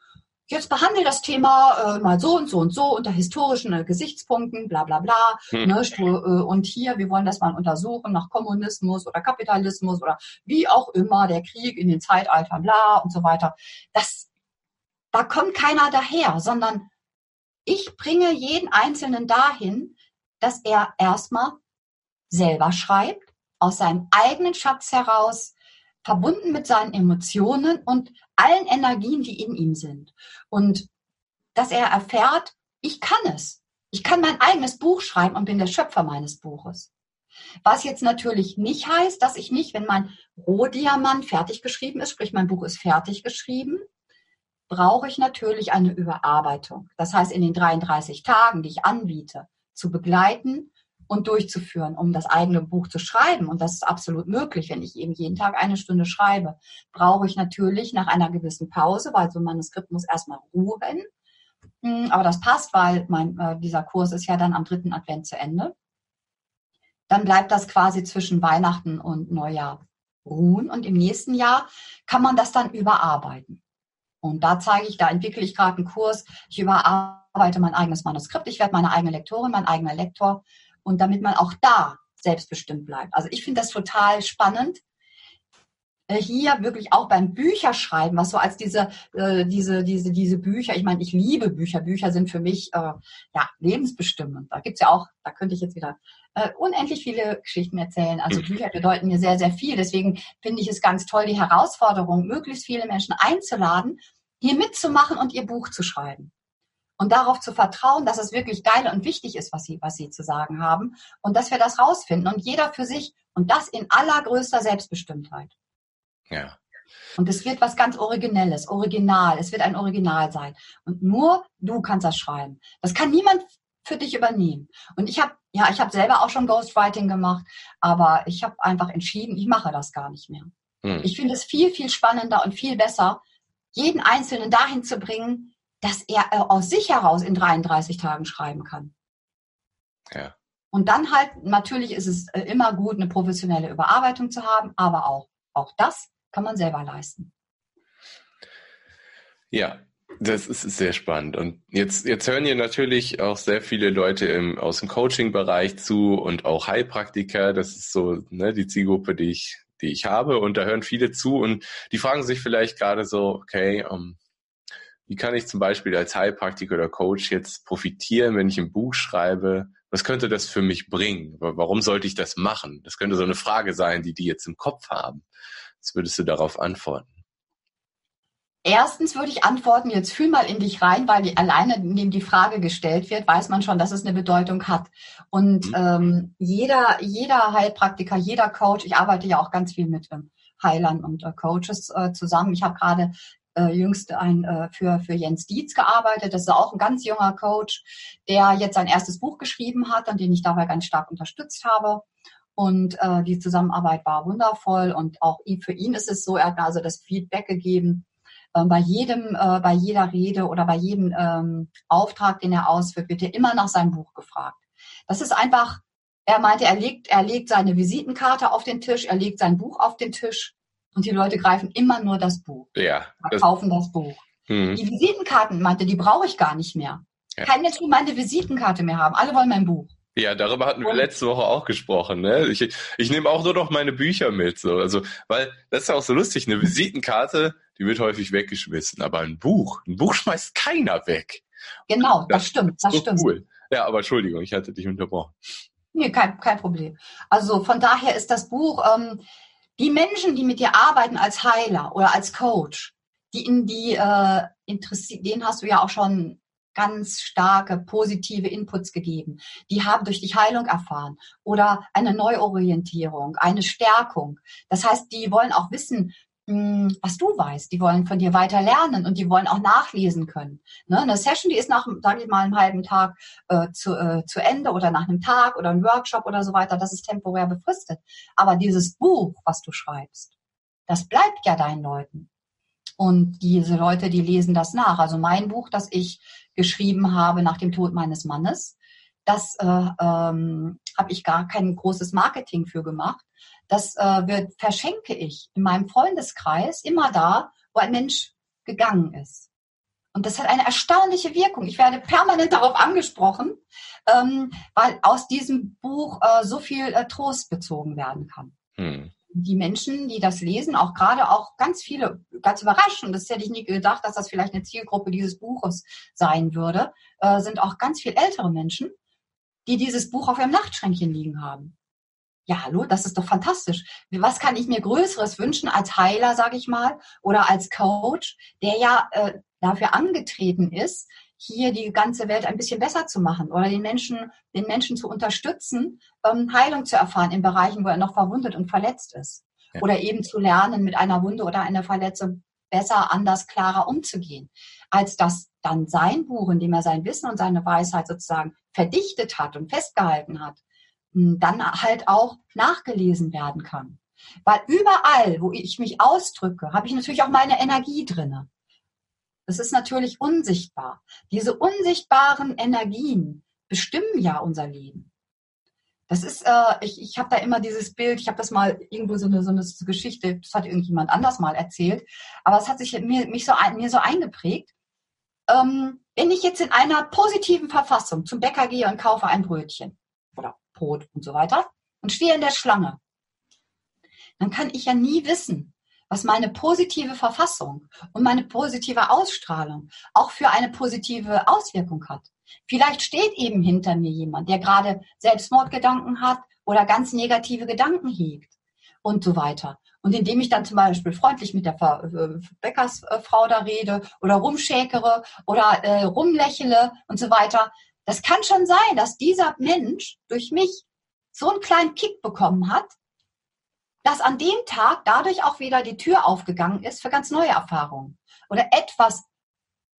jetzt behandle das Thema äh, mal so und so und so unter historischen äh, Gesichtspunkten, bla bla bla. Hm. Ne, äh, und hier, wir wollen das mal untersuchen nach Kommunismus oder Kapitalismus oder wie auch immer, der Krieg in den Zeitaltern, bla und so weiter. Das, da kommt keiner daher, sondern ich bringe jeden Einzelnen dahin, dass er erstmal selber schreibt, aus seinem eigenen Schatz heraus, verbunden mit seinen Emotionen und allen Energien, die in ihm sind. Und dass er erfährt, ich kann es. Ich kann mein eigenes Buch schreiben und bin der Schöpfer meines Buches. Was jetzt natürlich nicht heißt, dass ich nicht, wenn mein Rohdiamant fertig geschrieben ist, sprich mein Buch ist fertig geschrieben, brauche ich natürlich eine Überarbeitung. Das heißt, in den 33 Tagen, die ich anbiete, zu begleiten und durchzuführen, um das eigene Buch zu schreiben. Und das ist absolut möglich, wenn ich eben jeden Tag eine Stunde schreibe. Brauche ich natürlich nach einer gewissen Pause, weil so ein Manuskript muss erstmal ruhen. Hm, aber das passt, weil mein, äh, dieser Kurs ist ja dann am dritten Advent zu Ende. Dann bleibt das quasi zwischen Weihnachten und Neujahr ruhen. Und im nächsten Jahr kann man das dann überarbeiten. Und da zeige ich, da entwickle ich gerade einen Kurs. Ich überarbeite mein eigenes Manuskript. Ich werde meine eigene Lektorin, mein eigener Lektor und damit man auch da selbstbestimmt bleibt. Also ich finde das total spannend, äh, hier wirklich auch beim Bücherschreiben, was so als diese, äh, diese, diese, diese Bücher, ich meine, ich liebe Bücher, Bücher sind für mich äh, ja lebensbestimmend. Da gibt's ja auch, da könnte ich jetzt wieder äh, unendlich viele Geschichten erzählen. Also Bücher bedeuten mir sehr, sehr viel. Deswegen finde ich es ganz toll, die Herausforderung, möglichst viele Menschen einzuladen, hier mitzumachen und ihr Buch zu schreiben und darauf zu vertrauen, dass es wirklich geil und wichtig ist, was sie, was sie zu sagen haben und dass wir das rausfinden und jeder für sich und das in allergrößter Selbstbestimmtheit. Ja. Und es wird was ganz Originelles, Original. Es wird ein Original sein. Und nur du kannst das schreiben. Das kann niemand für dich übernehmen. Und ich habe, ja, ich habe selber auch schon Ghostwriting gemacht, aber ich habe einfach entschieden, ich mache das gar nicht mehr. Hm. Ich finde es viel, viel spannender und viel besser, jeden Einzelnen dahin zu bringen, dass er äh, aus sich heraus in 33 Tagen schreiben kann. Ja. Und dann halt, natürlich ist es äh, immer gut, eine professionelle Überarbeitung zu haben, aber auch Auch das kann man selber leisten. Ja, das ist sehr spannend. Und jetzt, jetzt hören hier natürlich auch sehr viele Leute im, aus dem Coaching-Bereich zu und auch Heilpraktiker. Das ist so ne, die Zielgruppe, die ich, die ich habe. Und da hören viele zu und die fragen sich vielleicht gerade so, okay, um, wie kann ich zum Beispiel als Heilpraktiker oder Coach jetzt profitieren, wenn ich ein Buch schreibe? Was könnte das für mich bringen? Warum sollte ich das machen? Das könnte so eine Frage sein, die die jetzt im Kopf haben. Was würdest du darauf antworten? Erstens würde ich antworten, jetzt fühl mal in dich rein, weil die, alleine, indem die Frage gestellt wird, weiß man schon, dass es eine Bedeutung hat. Und mhm. ähm, jeder, jeder Heilpraktiker, jeder Coach, ich arbeite ja auch ganz viel mit ähm, Heilern und äh, Coaches äh, zusammen. Ich habe gerade äh, jüngst ein, äh, für, für Jens Dietz gearbeitet. Das ist auch ein ganz junger Coach, der jetzt sein erstes Buch geschrieben hat und den ich dabei ganz stark unterstützt habe. Und äh, die Zusammenarbeit war wundervoll und auch für ihn ist es so, er hat also das Feedback gegeben, äh, bei jedem, äh, bei jeder Rede oder bei jedem ähm, Auftrag, den er ausführt, wird er immer nach seinem Buch gefragt. Das ist einfach, er meinte, er legt, er legt seine Visitenkarte auf den Tisch, er legt sein Buch auf den Tisch und die Leute greifen immer nur das Buch. Ja. Das kaufen das Buch. Mhm. Die Visitenkarten, meinte, die brauche ich gar nicht mehr. Ja. Kein Mensch will meine Visitenkarte mehr haben. Alle wollen mein Buch. Ja, darüber hatten wir letzte Woche auch gesprochen. Ne? Ich, ich nehme auch nur noch meine Bücher mit. So. Also, weil das ist ja auch so lustig. Eine Visitenkarte, die wird häufig weggeschmissen. Aber ein Buch, ein Buch schmeißt keiner weg. Genau, das, das stimmt. Das so stimmt. Cool. Ja, aber Entschuldigung, ich hatte dich unterbrochen. Nee, kein, kein Problem. Also von daher ist das Buch, ähm, die Menschen, die mit dir arbeiten als Heiler oder als Coach, die in die äh, interessiert, denen hast du ja auch schon ganz starke positive Inputs gegeben. Die haben durch die Heilung erfahren oder eine Neuorientierung, eine Stärkung. Das heißt, die wollen auch wissen, was du weißt. Die wollen von dir weiter lernen und die wollen auch nachlesen können. Ne? Eine Session, die ist nach, sage ich mal, einem halben Tag äh, zu, äh, zu Ende oder nach einem Tag oder einem Workshop oder so weiter. Das ist temporär befristet. Aber dieses Buch, was du schreibst, das bleibt ja deinen Leuten. Und diese Leute, die lesen das nach. Also mein Buch, das ich geschrieben habe nach dem Tod meines Mannes, das äh, ähm, habe ich gar kein großes Marketing für gemacht. Das äh, wird, verschenke ich in meinem Freundeskreis immer da, wo ein Mensch gegangen ist. Und das hat eine erstaunliche Wirkung. Ich werde permanent darauf angesprochen, ähm, weil aus diesem Buch äh, so viel äh, Trost bezogen werden kann. Hm die Menschen, die das lesen, auch gerade auch ganz viele, ganz überraschend, das hätte ich nie gedacht, dass das vielleicht eine Zielgruppe dieses Buches sein würde, äh, sind auch ganz viel ältere Menschen, die dieses Buch auf ihrem Nachtschränkchen liegen haben. Ja, hallo, das ist doch fantastisch. Was kann ich mir Größeres wünschen als Heiler, sage ich mal, oder als Coach, der ja äh, dafür angetreten ist, hier die ganze Welt ein bisschen besser zu machen oder den Menschen, den Menschen zu unterstützen, ähm, Heilung zu erfahren in Bereichen, wo er noch verwundet und verletzt ist. Ja. Oder eben zu lernen, mit einer Wunde oder einer Verletzung besser, anders, klarer umzugehen. Als dass dann sein Buch, in dem er sein Wissen und seine Weisheit sozusagen verdichtet hat und festgehalten hat, dann halt auch nachgelesen werden kann. Weil überall, wo ich mich ausdrücke, habe ich natürlich auch meine Energie drinne. Das ist natürlich unsichtbar. Diese unsichtbaren Energien bestimmen ja unser Leben. Das ist, äh, ich, ich habe da immer dieses Bild, ich habe das mal irgendwo so eine, so eine Geschichte, das hat irgendjemand anders mal erzählt, aber es hat sich mir, mich so, mir so eingeprägt. Ähm, wenn ich jetzt in einer positiven Verfassung zum Bäcker gehe und kaufe ein Brötchen oder Brot und so weiter und stehe in der Schlange, dann kann ich ja nie wissen, was meine positive Verfassung und meine positive Ausstrahlung auch für eine positive Auswirkung hat. Vielleicht steht eben hinter mir jemand, der gerade Selbstmordgedanken hat oder ganz negative Gedanken hegt und so weiter. Und indem ich dann zum Beispiel freundlich mit der äh, Bäckersfrau da rede oder rumschäkere oder äh, rumlächle und so weiter, das kann schon sein, dass dieser Mensch durch mich so einen kleinen Kick bekommen hat, dass an dem Tag dadurch auch wieder die Tür aufgegangen ist für ganz neue Erfahrungen oder etwas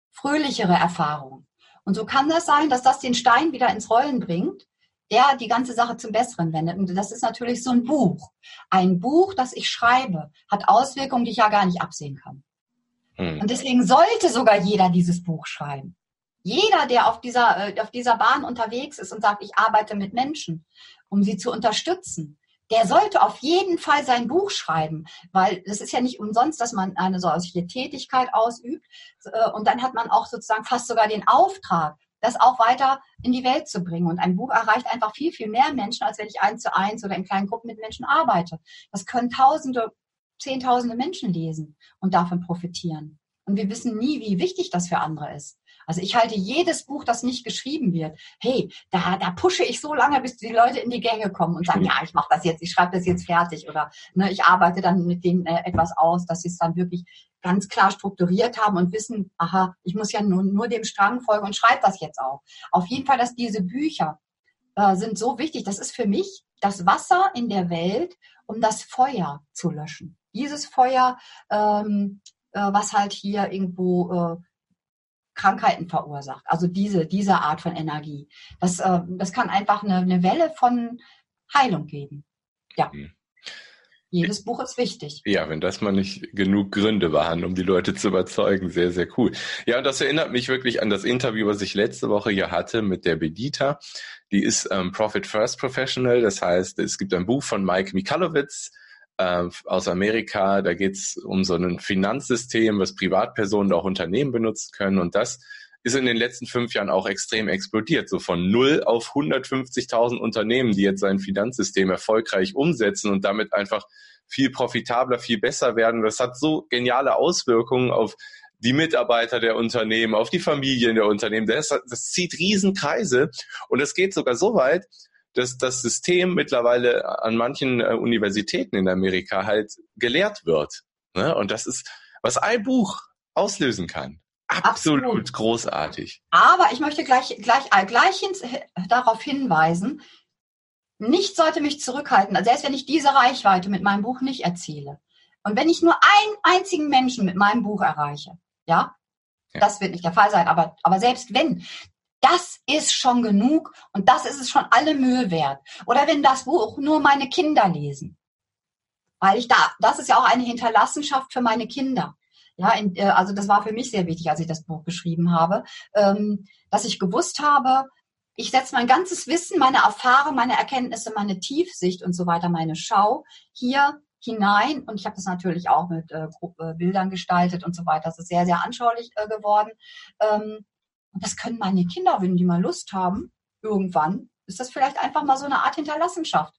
fröhlichere Erfahrungen. Und so kann das sein, dass das den Stein wieder ins Rollen bringt, der die ganze Sache zum Besseren wendet. Und das ist natürlich so ein Buch. Ein Buch, das ich schreibe, hat Auswirkungen, die ich ja gar nicht absehen kann. Hm. Und deswegen sollte sogar jeder dieses Buch schreiben. Jeder, der auf dieser, äh, auf dieser Bahn unterwegs ist und sagt, ich arbeite mit Menschen, um sie zu unterstützen, der sollte auf jeden Fall sein Buch schreiben, weil es ist ja nicht umsonst, dass man eine solche Tätigkeit ausübt. Äh, und dann hat man auch sozusagen fast sogar den Auftrag, das auch weiter in die Welt zu bringen. Und ein Buch erreicht einfach viel, viel mehr Menschen, als wenn ich eins zu eins oder in kleinen Gruppen mit Menschen arbeite. Das können Tausende, Zehntausende Menschen lesen und davon profitieren. Und wir wissen nie, wie wichtig das für andere ist. Also ich halte jedes Buch, das nicht geschrieben wird, hey, da, da pushe ich so lange, bis die Leute in die Gänge kommen und sagen, ja, ich mache das jetzt, ich schreibe das jetzt fertig oder ne, ich arbeite dann mit denen äh, etwas aus, dass sie es dann wirklich ganz klar strukturiert haben und wissen, aha, ich muss ja nur, nur dem Strang folgen und schreibe das jetzt auch. Auf jeden Fall, dass diese Bücher äh, sind so wichtig. Das ist für mich das Wasser in der Welt, um das Feuer zu löschen. Dieses Feuer, ähm, äh, was halt hier irgendwo äh, Krankheiten verursacht. Also diese, diese Art von Energie. Das, äh, das kann einfach eine, eine Welle von Heilung geben. Ja. Mhm. Jedes Buch ist wichtig. Ja, wenn das mal nicht genug Gründe waren, um die Leute zu überzeugen, sehr, sehr cool. Ja, und das erinnert mich wirklich an das Interview, was ich letzte Woche hier hatte mit der Bedita. Die ist ähm, Profit First Professional. Das heißt, es gibt ein Buch von Mike Mikalowitz, äh, aus Amerika. Da geht es um so ein Finanzsystem, was Privatpersonen auch Unternehmen benutzen können. Und das ist in den letzten fünf Jahren auch extrem explodiert. So von null auf 150.000 Unternehmen, die jetzt sein Finanzsystem erfolgreich umsetzen und damit einfach viel profitabler, viel besser werden. Das hat so geniale Auswirkungen auf die Mitarbeiter der Unternehmen, auf die Familien der Unternehmen. Das, das zieht Riesenkreise und es geht sogar so weit, dass das System mittlerweile an manchen äh, Universitäten in Amerika halt gelehrt wird. Ne? Und das ist, was ein Buch auslösen kann. Absolut, Absolut. großartig. Aber ich möchte gleich, gleich, äh, gleich hin, darauf hinweisen, nichts sollte mich zurückhalten, also selbst wenn ich diese Reichweite mit meinem Buch nicht erziele. Und wenn ich nur einen einzigen Menschen mit meinem Buch erreiche, ja, ja. das wird nicht der Fall sein, aber, aber selbst wenn, das ist schon genug und das ist es schon alle Mühe wert. Oder wenn das Buch nur meine Kinder lesen. Weil ich da, das ist ja auch eine Hinterlassenschaft für meine Kinder. Ja, in, äh, also das war für mich sehr wichtig, als ich das Buch geschrieben habe, ähm, dass ich gewusst habe, ich setze mein ganzes Wissen, meine Erfahrung, meine Erkenntnisse, meine Tiefsicht und so weiter, meine Schau hier hinein. Und ich habe das natürlich auch mit äh, äh Bildern gestaltet und so weiter. Das ist sehr, sehr anschaulich äh, geworden. Ähm, und das können meine Kinder, wenn die mal Lust haben, irgendwann, ist das vielleicht einfach mal so eine Art Hinterlassenschaft,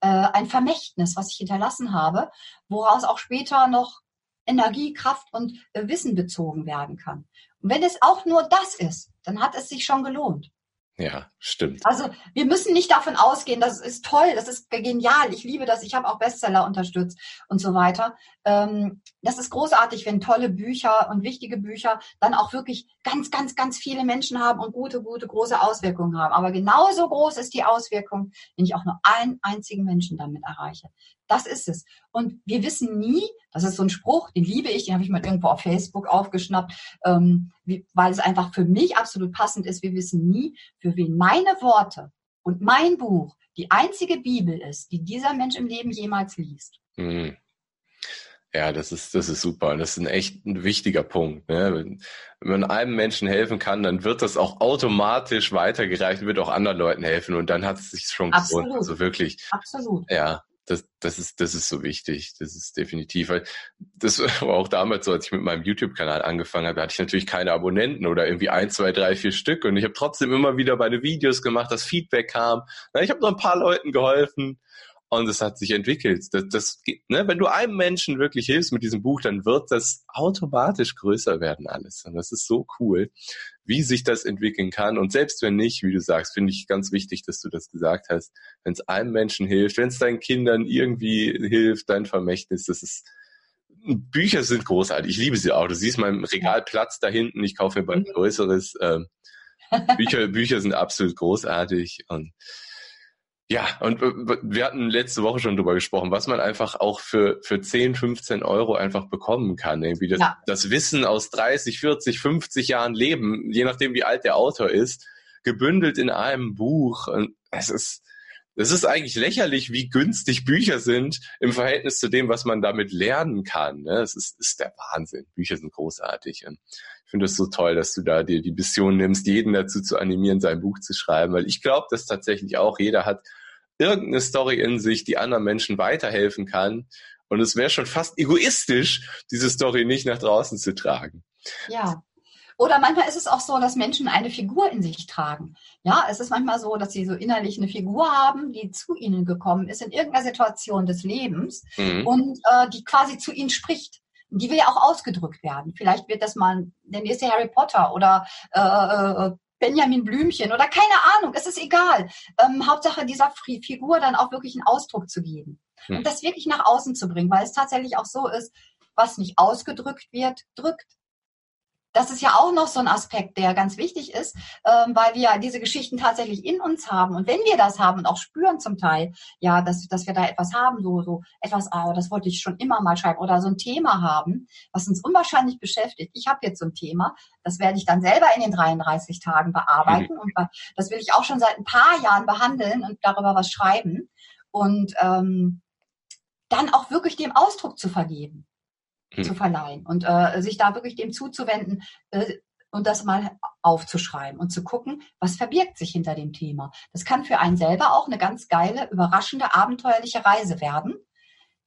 äh, ein Vermächtnis, was ich hinterlassen habe, woraus auch später noch Energie, Kraft und äh, Wissen bezogen werden kann. Und wenn es auch nur das ist, dann hat es sich schon gelohnt. Ja, stimmt. Also wir müssen nicht davon ausgehen, das ist toll, das ist genial, ich liebe das, ich habe auch Bestseller unterstützt und so weiter. Ähm, das ist großartig, wenn tolle Bücher und wichtige Bücher dann auch wirklich ganz, ganz, ganz viele Menschen haben und gute, gute, große Auswirkungen haben. Aber genauso groß ist die Auswirkung, wenn ich auch nur einen einzigen Menschen damit erreiche. Das ist es. Und wir wissen nie, das ist so ein Spruch, den liebe ich, den habe ich mal irgendwo auf Facebook aufgeschnappt, ähm, wie, weil es einfach für mich absolut passend ist. Wir wissen nie, für wen meine Worte und mein Buch die einzige Bibel ist, die dieser Mensch im Leben jemals liest. Mhm. Ja, das ist, das ist super. Das ist ein echt ein wichtiger Punkt. Ne? Wenn, wenn man einem Menschen helfen kann, dann wird das auch automatisch weitergereicht, wird auch anderen Leuten helfen und dann hat es sich schon gelohnt. Also wirklich. Absolut. Ja, das, das ist, das ist so wichtig. Das ist definitiv, das (laughs) war auch damals so, als ich mit meinem YouTube-Kanal angefangen habe, hatte ich natürlich keine Abonnenten oder irgendwie ein, zwei, drei, vier Stück und ich habe trotzdem immer wieder meine Videos gemacht, das Feedback kam. Ich habe noch ein paar Leuten geholfen und es hat sich entwickelt. Das, das, ne, wenn du einem Menschen wirklich hilfst mit diesem Buch, dann wird das automatisch größer werden alles. Und das ist so cool, wie sich das entwickeln kann. Und selbst wenn nicht, wie du sagst, finde ich ganz wichtig, dass du das gesagt hast. Wenn es einem Menschen hilft, wenn es deinen Kindern irgendwie hilft, dein Vermächtnis, das ist Bücher sind großartig. Ich liebe sie auch. Du siehst meinen Regalplatz da hinten. Ich kaufe mir bald ein mhm. größeres. Ähm, (laughs) Bücher, Bücher sind absolut großartig und ja, und wir hatten letzte Woche schon drüber gesprochen, was man einfach auch für, für 10, 15 Euro einfach bekommen kann. Irgendwie das, ja. das Wissen aus 30, 40, 50 Jahren Leben, je nachdem wie alt der Autor ist, gebündelt in einem Buch. Und es ist, es ist eigentlich lächerlich, wie günstig Bücher sind im Verhältnis zu dem, was man damit lernen kann. Ne? Es ist, ist der Wahnsinn. Bücher sind großartig. Und ich finde es so toll, dass du da dir die Mission nimmst, jeden dazu zu animieren, sein Buch zu schreiben, weil ich glaube, dass tatsächlich auch jeder hat irgendeine Story in sich, die anderen Menschen weiterhelfen kann. Und es wäre schon fast egoistisch, diese Story nicht nach draußen zu tragen. Ja. Oder manchmal ist es auch so, dass Menschen eine Figur in sich tragen. Ja, es ist manchmal so, dass sie so innerlich eine Figur haben, die zu ihnen gekommen ist in irgendeiner Situation des Lebens mhm. und äh, die quasi zu ihnen spricht. Die will ja auch ausgedrückt werden. Vielleicht wird das mal der nächste Harry Potter oder äh, äh Benjamin Blümchen oder keine Ahnung, es ist egal. Ähm, Hauptsache dieser Figur dann auch wirklich einen Ausdruck zu geben hm. und das wirklich nach außen zu bringen, weil es tatsächlich auch so ist, was nicht ausgedrückt wird, drückt das ist ja auch noch so ein Aspekt, der ganz wichtig ist, ähm, weil wir diese Geschichten tatsächlich in uns haben. Und wenn wir das haben und auch spüren zum Teil, ja, dass, dass wir da etwas haben, so, so etwas, oh, das wollte ich schon immer mal schreiben, oder so ein Thema haben, was uns unwahrscheinlich beschäftigt. Ich habe jetzt so ein Thema, das werde ich dann selber in den 33 Tagen bearbeiten. Mhm. Und das will ich auch schon seit ein paar Jahren behandeln und darüber was schreiben. Und ähm, dann auch wirklich dem Ausdruck zu vergeben hm. zu verleihen und äh, sich da wirklich dem zuzuwenden äh, und das mal aufzuschreiben und zu gucken, was verbirgt sich hinter dem Thema. Das kann für einen selber auch eine ganz geile, überraschende, abenteuerliche Reise werden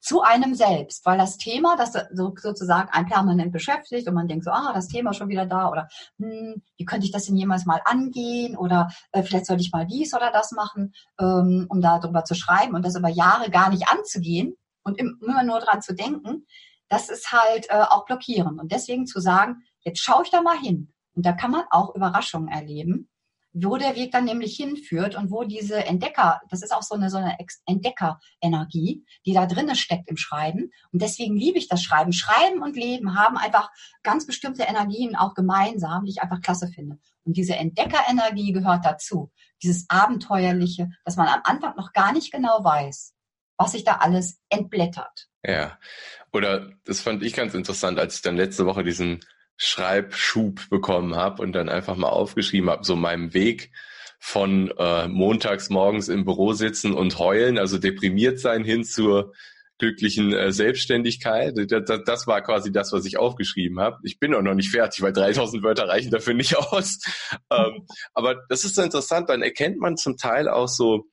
zu einem selbst, weil das Thema, das so, sozusagen ein permanent beschäftigt und man denkt so, ah, das Thema ist schon wieder da oder hm, wie könnte ich das denn jemals mal angehen oder äh, vielleicht sollte ich mal dies oder das machen, ähm, um darüber zu schreiben und das über Jahre gar nicht anzugehen und immer nur dran zu denken, das ist halt äh, auch blockierend. Und deswegen zu sagen, jetzt schaue ich da mal hin. Und da kann man auch Überraschungen erleben, wo der Weg dann nämlich hinführt und wo diese Entdecker, das ist auch so eine, so eine Entdeckerenergie, die da drinnen steckt im Schreiben. Und deswegen liebe ich das Schreiben. Schreiben und Leben haben einfach ganz bestimmte Energien auch gemeinsam, die ich einfach klasse finde. Und diese Entdeckerenergie gehört dazu. Dieses Abenteuerliche, dass man am Anfang noch gar nicht genau weiß, was sich da alles entblättert. Ja. Oder das fand ich ganz interessant, als ich dann letzte Woche diesen Schreibschub bekommen habe und dann einfach mal aufgeschrieben habe, so meinem Weg von äh, montags morgens im Büro sitzen und heulen, also deprimiert sein, hin zur glücklichen äh, Selbstständigkeit. Das, das, war quasi das, was ich aufgeschrieben habe. Ich bin auch noch nicht fertig, weil 3000 Wörter reichen dafür nicht (laughs) aus. Ähm, aber das ist so interessant, dann erkennt man zum Teil auch so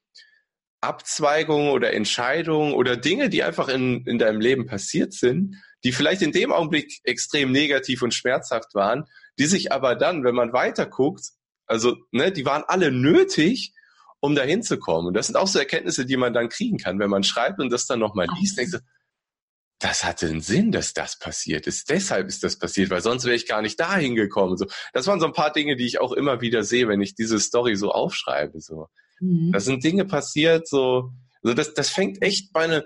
Abzweigungen oder Entscheidungen oder Dinge, die einfach in, in deinem Leben passiert sind, die vielleicht in dem Augenblick extrem negativ und schmerzhaft waren, die sich aber dann, wenn man weiter guckt, also ne, die waren alle nötig, um dahin zu kommen. Und das sind auch so Erkenntnisse, die man dann kriegen kann, wenn man schreibt und das dann nochmal liest, denkst du, das hatte einen Sinn, dass das passiert ist. Deshalb ist das passiert, weil sonst wäre ich gar nicht dahin gekommen. So, das waren so ein paar Dinge, die ich auch immer wieder sehe, wenn ich diese Story so aufschreibe. So, Mhm. Da sind Dinge passiert, so, also das, das fängt echt meine,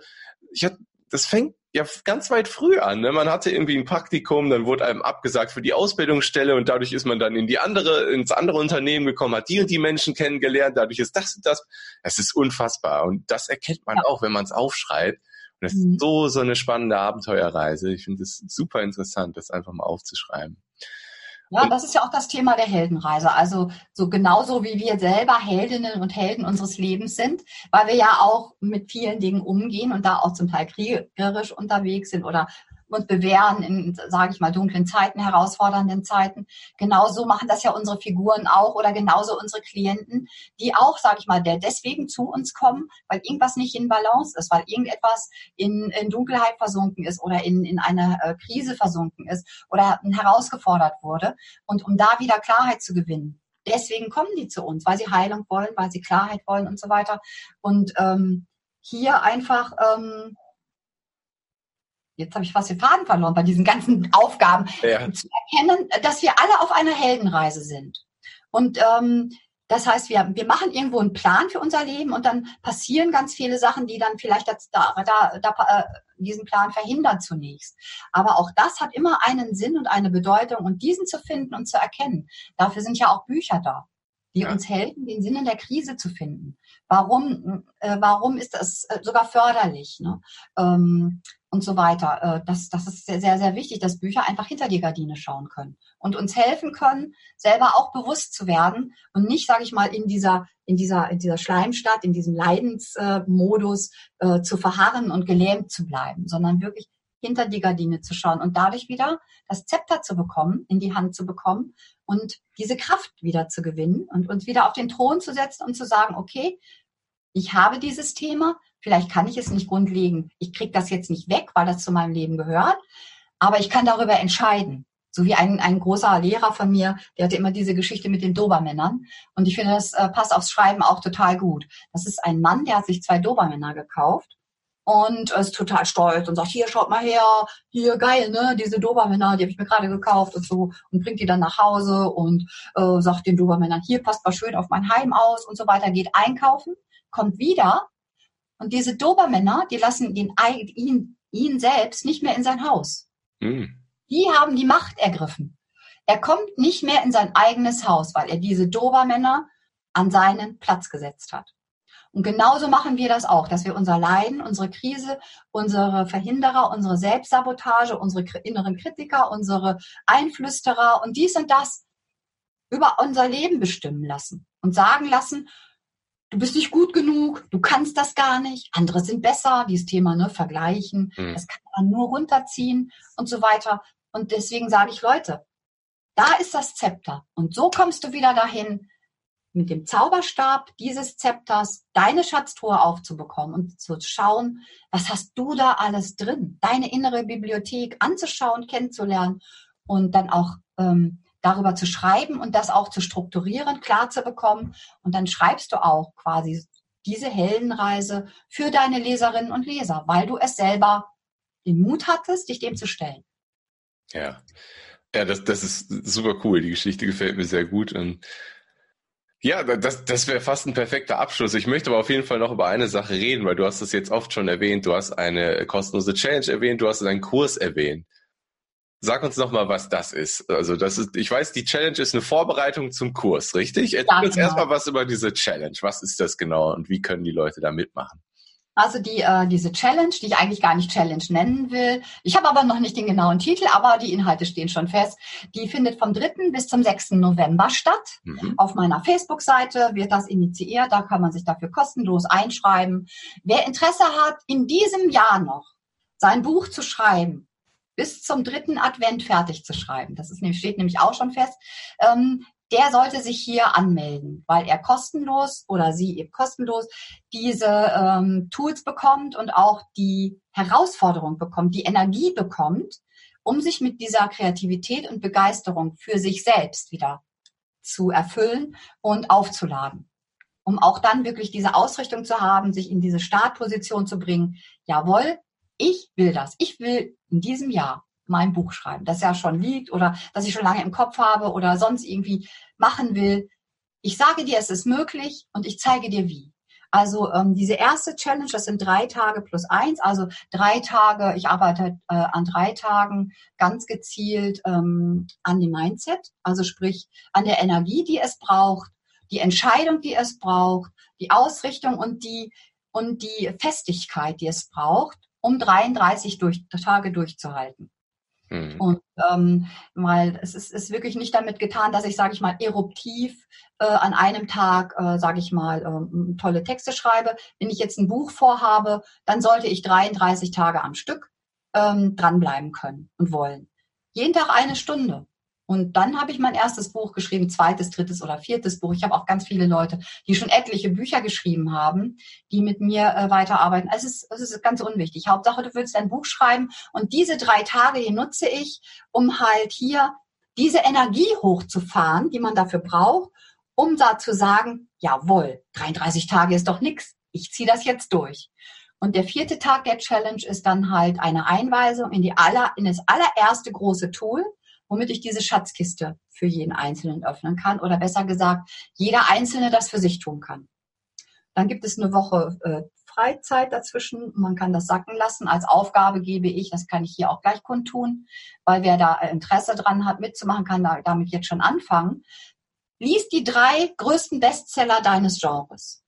ich hatte, das fängt ja ganz weit früh an. Ne? Man hatte irgendwie ein Praktikum, dann wurde einem abgesagt für die Ausbildungsstelle und dadurch ist man dann in die andere, ins andere Unternehmen gekommen, hat die und die Menschen kennengelernt, dadurch ist das und das. Es ist unfassbar. Und das erkennt man ja. auch, wenn man es aufschreibt. Und das mhm. ist so, so eine spannende Abenteuerreise. Ich finde es super interessant, das einfach mal aufzuschreiben. Ja, das ist ja auch das Thema der Heldenreise. Also so genauso wie wir selber Heldinnen und Helden unseres Lebens sind, weil wir ja auch mit vielen Dingen umgehen und da auch zum Teil kriegerisch unterwegs sind oder uns bewähren in, sage ich mal, dunklen Zeiten, herausfordernden Zeiten. Genauso machen das ja unsere Figuren auch oder genauso unsere Klienten, die auch, sage ich mal, der deswegen zu uns kommen, weil irgendwas nicht in Balance ist, weil irgendetwas in, in Dunkelheit versunken ist oder in, in eine äh, Krise versunken ist oder herausgefordert wurde. Und um da wieder Klarheit zu gewinnen. Deswegen kommen die zu uns, weil sie Heilung wollen, weil sie Klarheit wollen und so weiter. Und ähm, hier einfach ähm, jetzt habe ich fast den Faden verloren bei diesen ganzen (laughs) Aufgaben, ja. zu erkennen, dass wir alle auf einer Heldenreise sind. Und ähm, das heißt, wir, wir machen irgendwo einen Plan für unser Leben und dann passieren ganz viele Sachen, die dann vielleicht das, da, da, da, äh, diesen Plan verhindern zunächst. Aber auch das hat immer einen Sinn und eine Bedeutung und diesen zu finden und zu erkennen. Dafür sind ja auch Bücher da, die ja. uns helfen, den Sinn in der Krise zu finden. Warum, äh, warum ist das äh, sogar förderlich? Ne? Ähm, und so weiter. Äh, das, das ist sehr, sehr, sehr wichtig, dass Bücher einfach hinter die Gardine schauen können und uns helfen können, selber auch bewusst zu werden und nicht, sage ich mal, in dieser, in dieser, in dieser Schleimstadt, in diesem Leidensmodus äh, zu verharren und gelähmt zu bleiben, sondern wirklich hinter die Gardine zu schauen und dadurch wieder das Zepter zu bekommen, in die Hand zu bekommen und diese Kraft wieder zu gewinnen und uns wieder auf den Thron zu setzen und zu sagen, okay, ich habe dieses Thema, vielleicht kann ich es nicht grundlegend, ich kriege das jetzt nicht weg, weil das zu meinem Leben gehört, aber ich kann darüber entscheiden. So wie ein, ein großer Lehrer von mir, der hatte immer diese Geschichte mit den Dobermännern. Und ich finde, das äh, passt aufs Schreiben auch total gut. Das ist ein Mann, der hat sich zwei Dobermänner gekauft und ist total stolz und sagt, hier, schaut mal her, hier, geil, ne, diese Dobermänner, die habe ich mir gerade gekauft und so und bringt die dann nach Hause und äh, sagt den Dobermännern, hier, passt mal schön auf mein Heim aus und so weiter, geht einkaufen, kommt wieder und diese Dobermänner, die lassen den, ihn, ihn selbst nicht mehr in sein Haus. Mhm. Die haben die Macht ergriffen. Er kommt nicht mehr in sein eigenes Haus, weil er diese Dobermänner an seinen Platz gesetzt hat. Und genauso machen wir das auch, dass wir unser Leiden, unsere Krise, unsere Verhinderer, unsere Selbstsabotage, unsere inneren Kritiker, unsere Einflüsterer und dies und das über unser Leben bestimmen lassen und sagen lassen, du bist nicht gut genug, du kannst das gar nicht, andere sind besser, dieses Thema, ne, vergleichen, mhm. das kann man nur runterziehen und so weiter. Und deswegen sage ich, Leute, da ist das Zepter. Und so kommst du wieder dahin, mit dem Zauberstab dieses Zepters deine Schatztruhe aufzubekommen und zu schauen, was hast du da alles drin, deine innere Bibliothek anzuschauen, kennenzulernen und dann auch ähm, darüber zu schreiben und das auch zu strukturieren, klar zu bekommen. Und dann schreibst du auch quasi diese Heldenreise für deine Leserinnen und Leser, weil du es selber den Mut hattest, dich dem zu stellen. Ja. Ja, das, das ist super cool. Die Geschichte gefällt mir sehr gut. Und ja, das, das wäre fast ein perfekter Abschluss. Ich möchte aber auf jeden Fall noch über eine Sache reden, weil du hast es jetzt oft schon erwähnt. Du hast eine kostenlose Challenge erwähnt, du hast einen Kurs erwähnt. Sag uns noch mal, was das ist. Also das ist, ich weiß, die Challenge ist eine Vorbereitung zum Kurs, richtig? Erzähl ja, uns genau. erstmal was über diese Challenge. Was ist das genau und wie können die Leute da mitmachen? Also die, äh, diese Challenge, die ich eigentlich gar nicht Challenge nennen will. Ich habe aber noch nicht den genauen Titel, aber die Inhalte stehen schon fest. Die findet vom 3. bis zum 6. November statt. Mhm. Auf meiner Facebook-Seite wird das initiiert. Da kann man sich dafür kostenlos einschreiben. Wer Interesse hat, in diesem Jahr noch sein Buch zu schreiben, bis zum dritten Advent fertig zu schreiben. Das ist, steht nämlich auch schon fest. Ähm, der sollte sich hier anmelden, weil er kostenlos oder sie eben kostenlos diese ähm, Tools bekommt und auch die Herausforderung bekommt, die Energie bekommt, um sich mit dieser Kreativität und Begeisterung für sich selbst wieder zu erfüllen und aufzuladen. Um auch dann wirklich diese Ausrichtung zu haben, sich in diese Startposition zu bringen. Jawohl, ich will das. Ich will in diesem Jahr mein Buch schreiben, das ja schon liegt oder das ich schon lange im Kopf habe oder sonst irgendwie machen will. Ich sage dir, es ist möglich und ich zeige dir wie. Also ähm, diese erste Challenge, das sind drei Tage plus eins, also drei Tage, ich arbeite äh, an drei Tagen ganz gezielt ähm, an dem Mindset, also sprich an der Energie, die es braucht, die Entscheidung, die es braucht, die Ausrichtung und die und die Festigkeit, die es braucht, um 33 durch, Tage durchzuhalten. Mhm. Und ähm, weil es ist, ist wirklich nicht damit getan, dass ich, sage ich mal, eruptiv äh, an einem Tag, äh, sage ich mal, äh, tolle Texte schreibe. Wenn ich jetzt ein Buch vorhabe, dann sollte ich 33 Tage am Stück ähm, dranbleiben können und wollen. Jeden Tag eine Stunde. Und dann habe ich mein erstes Buch geschrieben, zweites, drittes oder viertes Buch. Ich habe auch ganz viele Leute, die schon etliche Bücher geschrieben haben, die mit mir äh, weiterarbeiten. Es ist, es ist ganz unwichtig. Hauptsache, du willst ein Buch schreiben und diese drei Tage hier nutze ich, um halt hier diese Energie hochzufahren, die man dafür braucht, um da zu sagen, jawohl, 33 Tage ist doch nix. Ich ziehe das jetzt durch. Und der vierte Tag der Challenge ist dann halt eine Einweisung in die aller, in das allererste große Tool womit ich diese Schatzkiste für jeden Einzelnen öffnen kann oder besser gesagt, jeder Einzelne das für sich tun kann. Dann gibt es eine Woche äh, Freizeit dazwischen. Man kann das sacken lassen. Als Aufgabe gebe ich, das kann ich hier auch gleich kundtun, weil wer da Interesse dran hat, mitzumachen, kann da, damit jetzt schon anfangen. Lies die drei größten Bestseller deines Genres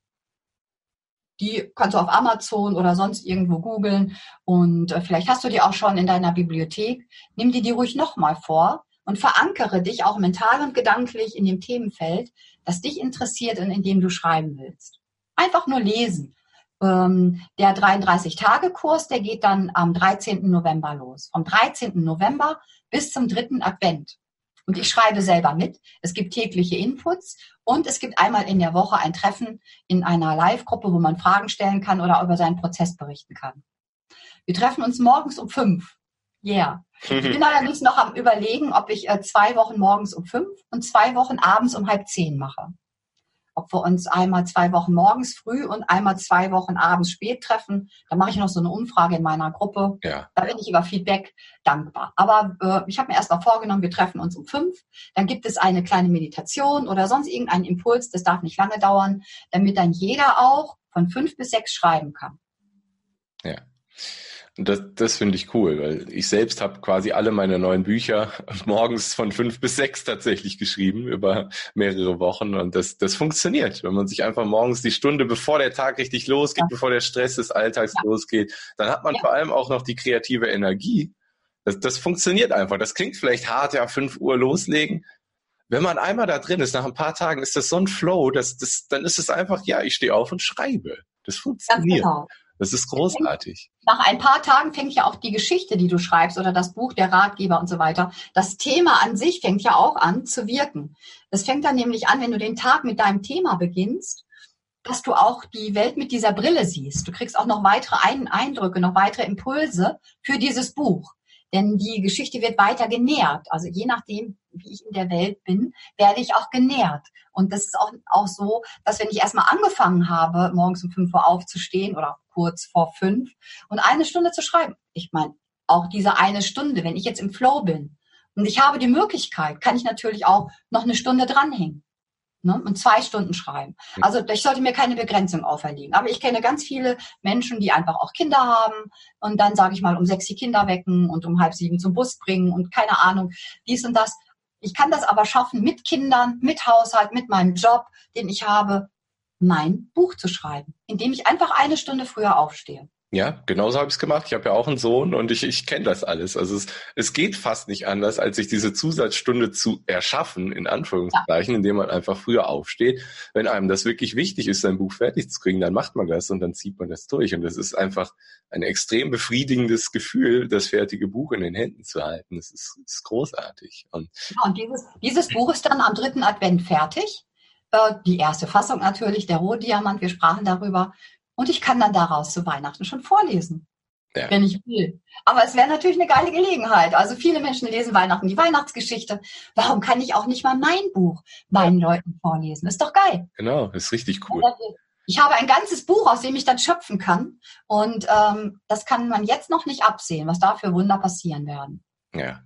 die kannst du auf Amazon oder sonst irgendwo googeln und äh, vielleicht hast du die auch schon in deiner Bibliothek. Nimm dir die ruhig nochmal vor und verankere dich auch mental und gedanklich in dem Themenfeld, das dich interessiert und in dem du schreiben willst. Einfach nur lesen. Ähm, der 33-Tage-Kurs, der geht dann am 13. November los. Vom 13. November bis zum 3. Advent. Und ich schreibe selber mit. Es gibt tägliche Inputs und es gibt einmal in der Woche ein Treffen in einer Live-Gruppe, wo man Fragen stellen kann oder über seinen Prozess berichten kann. Wir treffen uns morgens um fünf. Yeah. Ich bin (laughs) allerdings noch am überlegen, ob ich äh, zwei Wochen morgens um fünf und zwei Wochen abends um halb zehn mache ob wir uns einmal zwei Wochen morgens früh und einmal zwei Wochen abends spät treffen. Da mache ich noch so eine Umfrage in meiner Gruppe. Ja. Da bin ich über Feedback dankbar. Aber äh, ich habe mir erst mal vorgenommen, wir treffen uns um fünf. Dann gibt es eine kleine Meditation oder sonst irgendeinen Impuls. Das darf nicht lange dauern, damit dann jeder auch von fünf bis sechs schreiben kann. Ja. Und das, das finde ich cool, weil ich selbst habe quasi alle meine neuen Bücher (laughs) morgens von fünf bis sechs tatsächlich geschrieben über mehrere Wochen und das, das funktioniert. Wenn man sich einfach morgens die Stunde, bevor der Tag richtig losgeht, ja. bevor der Stress des Alltags ja. losgeht, dann hat man ja. vor allem auch noch die kreative Energie. Das, das funktioniert einfach. Das klingt vielleicht hart, ja, fünf Uhr loslegen. Wenn man einmal da drin ist, nach ein paar Tagen ist das so ein Flow, dass das, dann ist es einfach, ja, ich stehe auf und schreibe. Das funktioniert. Genau. Das ist großartig. Nach ein paar Tagen fängt ja auch die Geschichte, die du schreibst oder das Buch, der Ratgeber und so weiter. Das Thema an sich fängt ja auch an zu wirken. Das fängt dann nämlich an, wenn du den Tag mit deinem Thema beginnst, dass du auch die Welt mit dieser Brille siehst. Du kriegst auch noch weitere Eindrücke, noch weitere Impulse für dieses Buch. Denn die Geschichte wird weiter genährt. Also je nachdem, wie ich in der Welt bin, werde ich auch genährt. Und das ist auch, auch so, dass wenn ich erstmal angefangen habe, morgens um fünf Uhr aufzustehen oder kurz vor fünf und eine Stunde zu schreiben, ich meine, auch diese eine Stunde, wenn ich jetzt im Flow bin und ich habe die Möglichkeit, kann ich natürlich auch noch eine Stunde dranhängen ne, und zwei Stunden schreiben. Also ich sollte mir keine Begrenzung auferlegen. Aber ich kenne ganz viele Menschen, die einfach auch Kinder haben und dann sage ich mal um sechs die Kinder wecken und um halb sieben zum Bus bringen und keine Ahnung, dies und das. Ich kann das aber schaffen, mit Kindern, mit Haushalt, mit meinem Job, den ich habe, mein Buch zu schreiben, indem ich einfach eine Stunde früher aufstehe. Ja, genauso habe ich es gemacht. Ich habe ja auch einen Sohn und ich, ich kenne das alles. Also es, es geht fast nicht anders, als sich diese Zusatzstunde zu erschaffen, in Anführungszeichen, ja. indem man einfach früher aufsteht. Wenn einem das wirklich wichtig ist, sein Buch fertig zu kriegen, dann macht man das und dann zieht man das durch. Und das ist einfach ein extrem befriedigendes Gefühl, das fertige Buch in den Händen zu halten. Das ist, ist großartig. Und, ja, und dieses, dieses Buch ist dann am dritten Advent fertig. Äh, die erste Fassung natürlich, der Rohdiamant, wir sprachen darüber. Und ich kann dann daraus zu Weihnachten schon vorlesen. Ja. Wenn ich will. Aber es wäre natürlich eine geile Gelegenheit. Also viele Menschen lesen Weihnachten die Weihnachtsgeschichte. Warum kann ich auch nicht mal mein Buch meinen Leuten vorlesen? Ist doch geil. Genau, ist richtig cool. Ich habe ein ganzes Buch, aus dem ich dann schöpfen kann. Und ähm, das kann man jetzt noch nicht absehen, was da für Wunder passieren werden. Ja.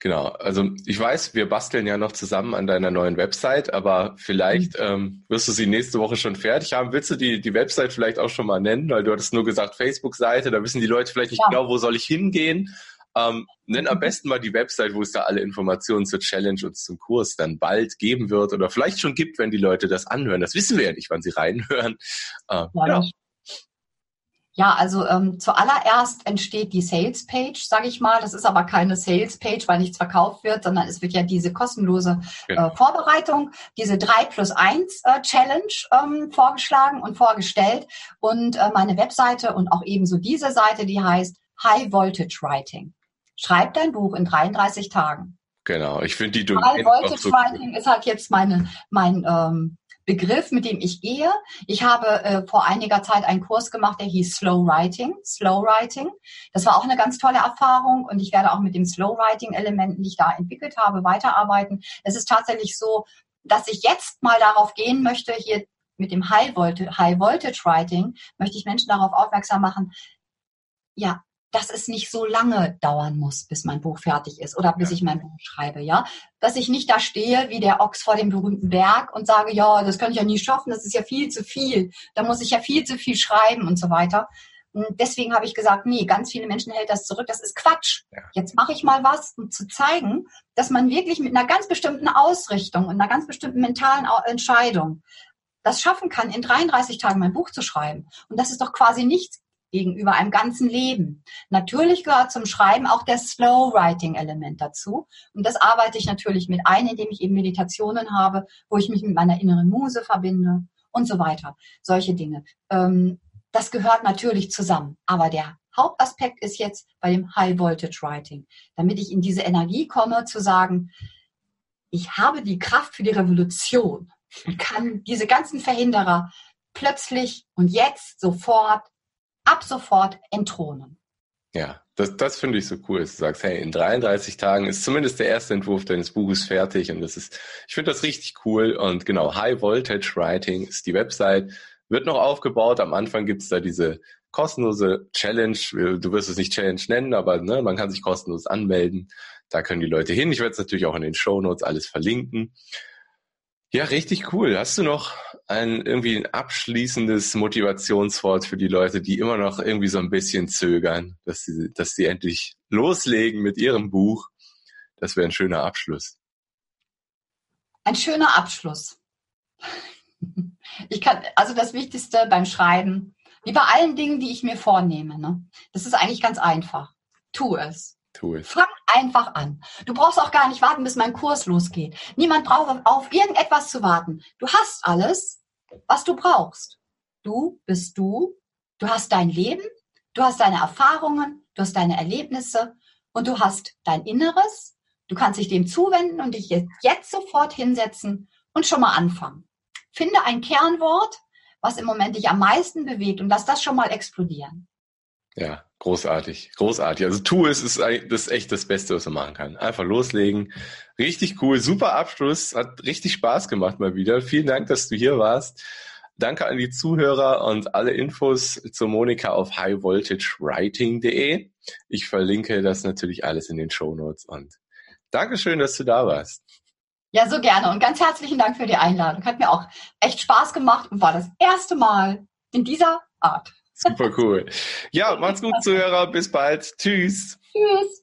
Genau, also ich weiß, wir basteln ja noch zusammen an deiner neuen Website, aber vielleicht mhm. ähm, wirst du sie nächste Woche schon fertig haben. Willst du die, die Website vielleicht auch schon mal nennen? Weil du hattest nur gesagt Facebook-Seite, da wissen die Leute vielleicht nicht ja. genau, wo soll ich hingehen. Ähm, nenn am besten mal die Website, wo es da alle Informationen zur Challenge und zum Kurs dann bald geben wird oder vielleicht schon gibt, wenn die Leute das anhören. Das wissen wir ja nicht, wann sie reinhören. Äh, ja, ja. Ja, also ähm, zuallererst entsteht die Sales Page, sage ich mal. Das ist aber keine Sales Page, weil nichts verkauft wird, sondern es wird ja diese kostenlose genau. äh, Vorbereitung, diese 3 plus 1 äh, Challenge ähm, vorgeschlagen und vorgestellt. Und äh, meine Webseite und auch ebenso diese Seite, die heißt High Voltage Writing. Schreib dein Buch in 33 Tagen. Genau, ich finde die Domain High Voltage so Writing cool. ist halt jetzt meine, mein ähm, Begriff, mit dem ich gehe. Ich habe äh, vor einiger Zeit einen Kurs gemacht, der hieß Slow Writing. Slow Writing. Das war auch eine ganz tolle Erfahrung und ich werde auch mit den Slow Writing Elementen, die ich da entwickelt habe, weiterarbeiten. Es ist tatsächlich so, dass ich jetzt mal darauf gehen möchte, hier mit dem High Voltage, High Voltage Writing, möchte ich Menschen darauf aufmerksam machen, ja, dass es nicht so lange dauern muss, bis mein Buch fertig ist oder bis ja. ich mein Buch schreibe, ja. Dass ich nicht da stehe wie der Ochs vor dem berühmten Berg und sage, ja, das kann ich ja nie schaffen, das ist ja viel zu viel, da muss ich ja viel zu viel schreiben und so weiter. Und deswegen habe ich gesagt, nee, ganz viele Menschen hält das zurück, das ist Quatsch. Ja. Jetzt mache ich mal was, um zu zeigen, dass man wirklich mit einer ganz bestimmten Ausrichtung und einer ganz bestimmten mentalen Entscheidung das schaffen kann, in 33 Tagen mein Buch zu schreiben. Und das ist doch quasi nichts gegenüber einem ganzen Leben. Natürlich gehört zum Schreiben auch der Slow Writing Element dazu. Und das arbeite ich natürlich mit ein, indem ich eben Meditationen habe, wo ich mich mit meiner inneren Muse verbinde und so weiter. Solche Dinge. Ähm, das gehört natürlich zusammen. Aber der Hauptaspekt ist jetzt bei dem High Voltage Writing, damit ich in diese Energie komme, zu sagen, ich habe die Kraft für die Revolution und kann diese ganzen Verhinderer plötzlich und jetzt sofort, ab sofort entthronen. Ja, das, das finde ich so cool, dass du sagst, hey, in 33 Tagen ist zumindest der erste Entwurf deines Buches fertig und das ist, ich finde das richtig cool und genau, High Voltage Writing ist die Website, wird noch aufgebaut, am Anfang gibt's da diese kostenlose Challenge, du wirst es nicht Challenge nennen, aber ne, man kann sich kostenlos anmelden, da können die Leute hin, ich werde es natürlich auch in den Show Notes alles verlinken. Ja, richtig cool. Hast du noch ein irgendwie ein abschließendes Motivationswort für die Leute, die immer noch irgendwie so ein bisschen zögern, dass sie, dass sie endlich loslegen mit ihrem Buch? Das wäre ein schöner Abschluss. Ein schöner Abschluss. Ich kann, also das Wichtigste beim Schreiben, wie bei allen Dingen, die ich mir vornehme, ne? Das ist eigentlich ganz einfach. Tu es. Fang einfach an. Du brauchst auch gar nicht warten, bis mein Kurs losgeht. Niemand braucht auf irgendetwas zu warten. Du hast alles, was du brauchst. Du bist du. Du hast dein Leben. Du hast deine Erfahrungen. Du hast deine Erlebnisse. Und du hast dein Inneres. Du kannst dich dem zuwenden und dich jetzt sofort hinsetzen und schon mal anfangen. Finde ein Kernwort, was im Moment dich am meisten bewegt und lass das schon mal explodieren. Ja, großartig, großartig. Also tu es, ist das echt das Beste, was man machen kann. Einfach loslegen. Richtig cool, super Abschluss, hat richtig Spaß gemacht mal wieder. Vielen Dank, dass du hier warst. Danke an die Zuhörer und alle Infos zu Monika auf highvoltagewriting.de. Ich verlinke das natürlich alles in den Show Notes und Dankeschön, dass du da warst. Ja, so gerne und ganz herzlichen Dank für die Einladung. Hat mir auch echt Spaß gemacht und war das erste Mal in dieser Art. Super cool. Ja, macht's gut, (laughs) Zuhörer. Bis bald. Tschüss. Tschüss.